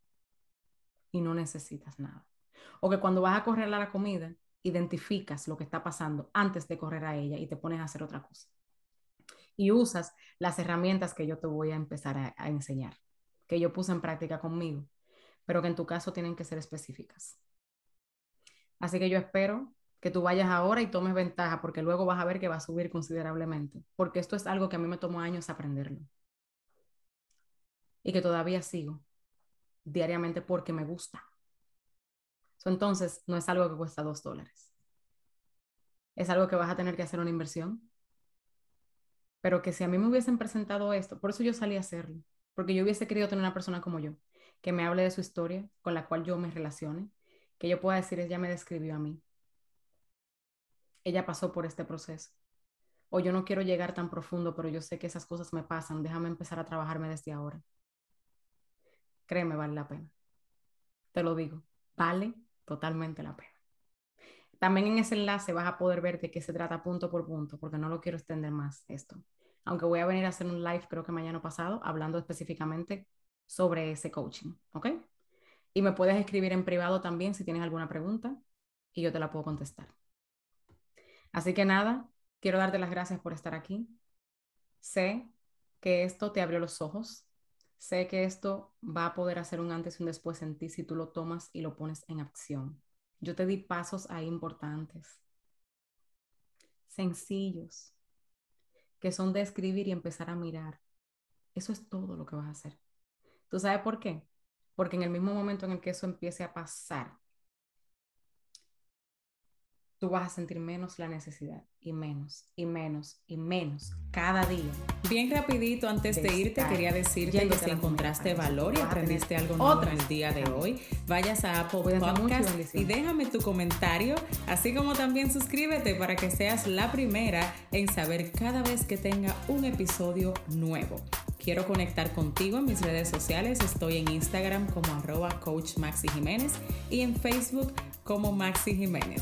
Speaker 1: y no necesitas nada. O que cuando vas a correr a la comida, identificas lo que está pasando antes de correr a ella y te pones a hacer otra cosa. Y usas las herramientas que yo te voy a empezar a, enseñar, que yo puse en práctica conmigo, pero que en tu caso tienen que ser específicas. Así que yo espero que tú vayas ahora y tomes ventaja, porque luego vas a ver que va a subir considerablemente, porque esto es algo que a mí me tomó años aprenderlo y que todavía sigo diariamente porque me gusta. Entonces, no es algo que cuesta dos dólares. Es algo que vas a tener que hacer una inversión. Pero que si a mí me hubiesen presentado esto, por eso yo salí a hacerlo, porque yo hubiese querido tener una persona como yo, que me hable de su historia, con la cual yo me relacione, que yo pueda decir, ella me describió a mí. Ella pasó por este proceso. O yo no quiero llegar tan profundo, pero yo sé que esas cosas me pasan, déjame empezar a trabajarme desde ahora. Créeme, vale la pena. Te lo digo, vale totalmente la pena. También en ese enlace vas a poder ver de qué se trata punto por punto, porque no lo quiero extender más esto. Aunque voy a venir a hacer un live, creo que mañana pasado, hablando específicamente sobre ese coaching, ¿ok? Y me puedes escribir en privado también si tienes alguna pregunta y yo te la puedo contestar. Así que nada, quiero darte las gracias por estar aquí. Sé que esto te abrió los ojos Sé que esto va a poder hacer un antes y un después en ti si tú lo tomas y lo pones en acción. Yo te di pasos ahí importantes, sencillos, que son de escribir y empezar a mirar. Eso es todo lo que vas a hacer. ¿Tú sabes por qué? Porque en el mismo momento en el que eso empiece a pasar, tú vas a sentir menos la necesidad y menos y menos y menos cada día.
Speaker 2: Bien rapidito, antes de, irte, quería decirte que si encontraste valor y aprendiste algo nuevo en el día de hoy, vayas a Apple Podcast y déjame tu comentario, así como también suscríbete para que seas la primera en saber cada vez que tenga un episodio nuevo. Quiero conectar contigo en mis redes sociales. Estoy en Instagram como arroba coach Maxi Jiménez y en Facebook como Maxi Jiménez.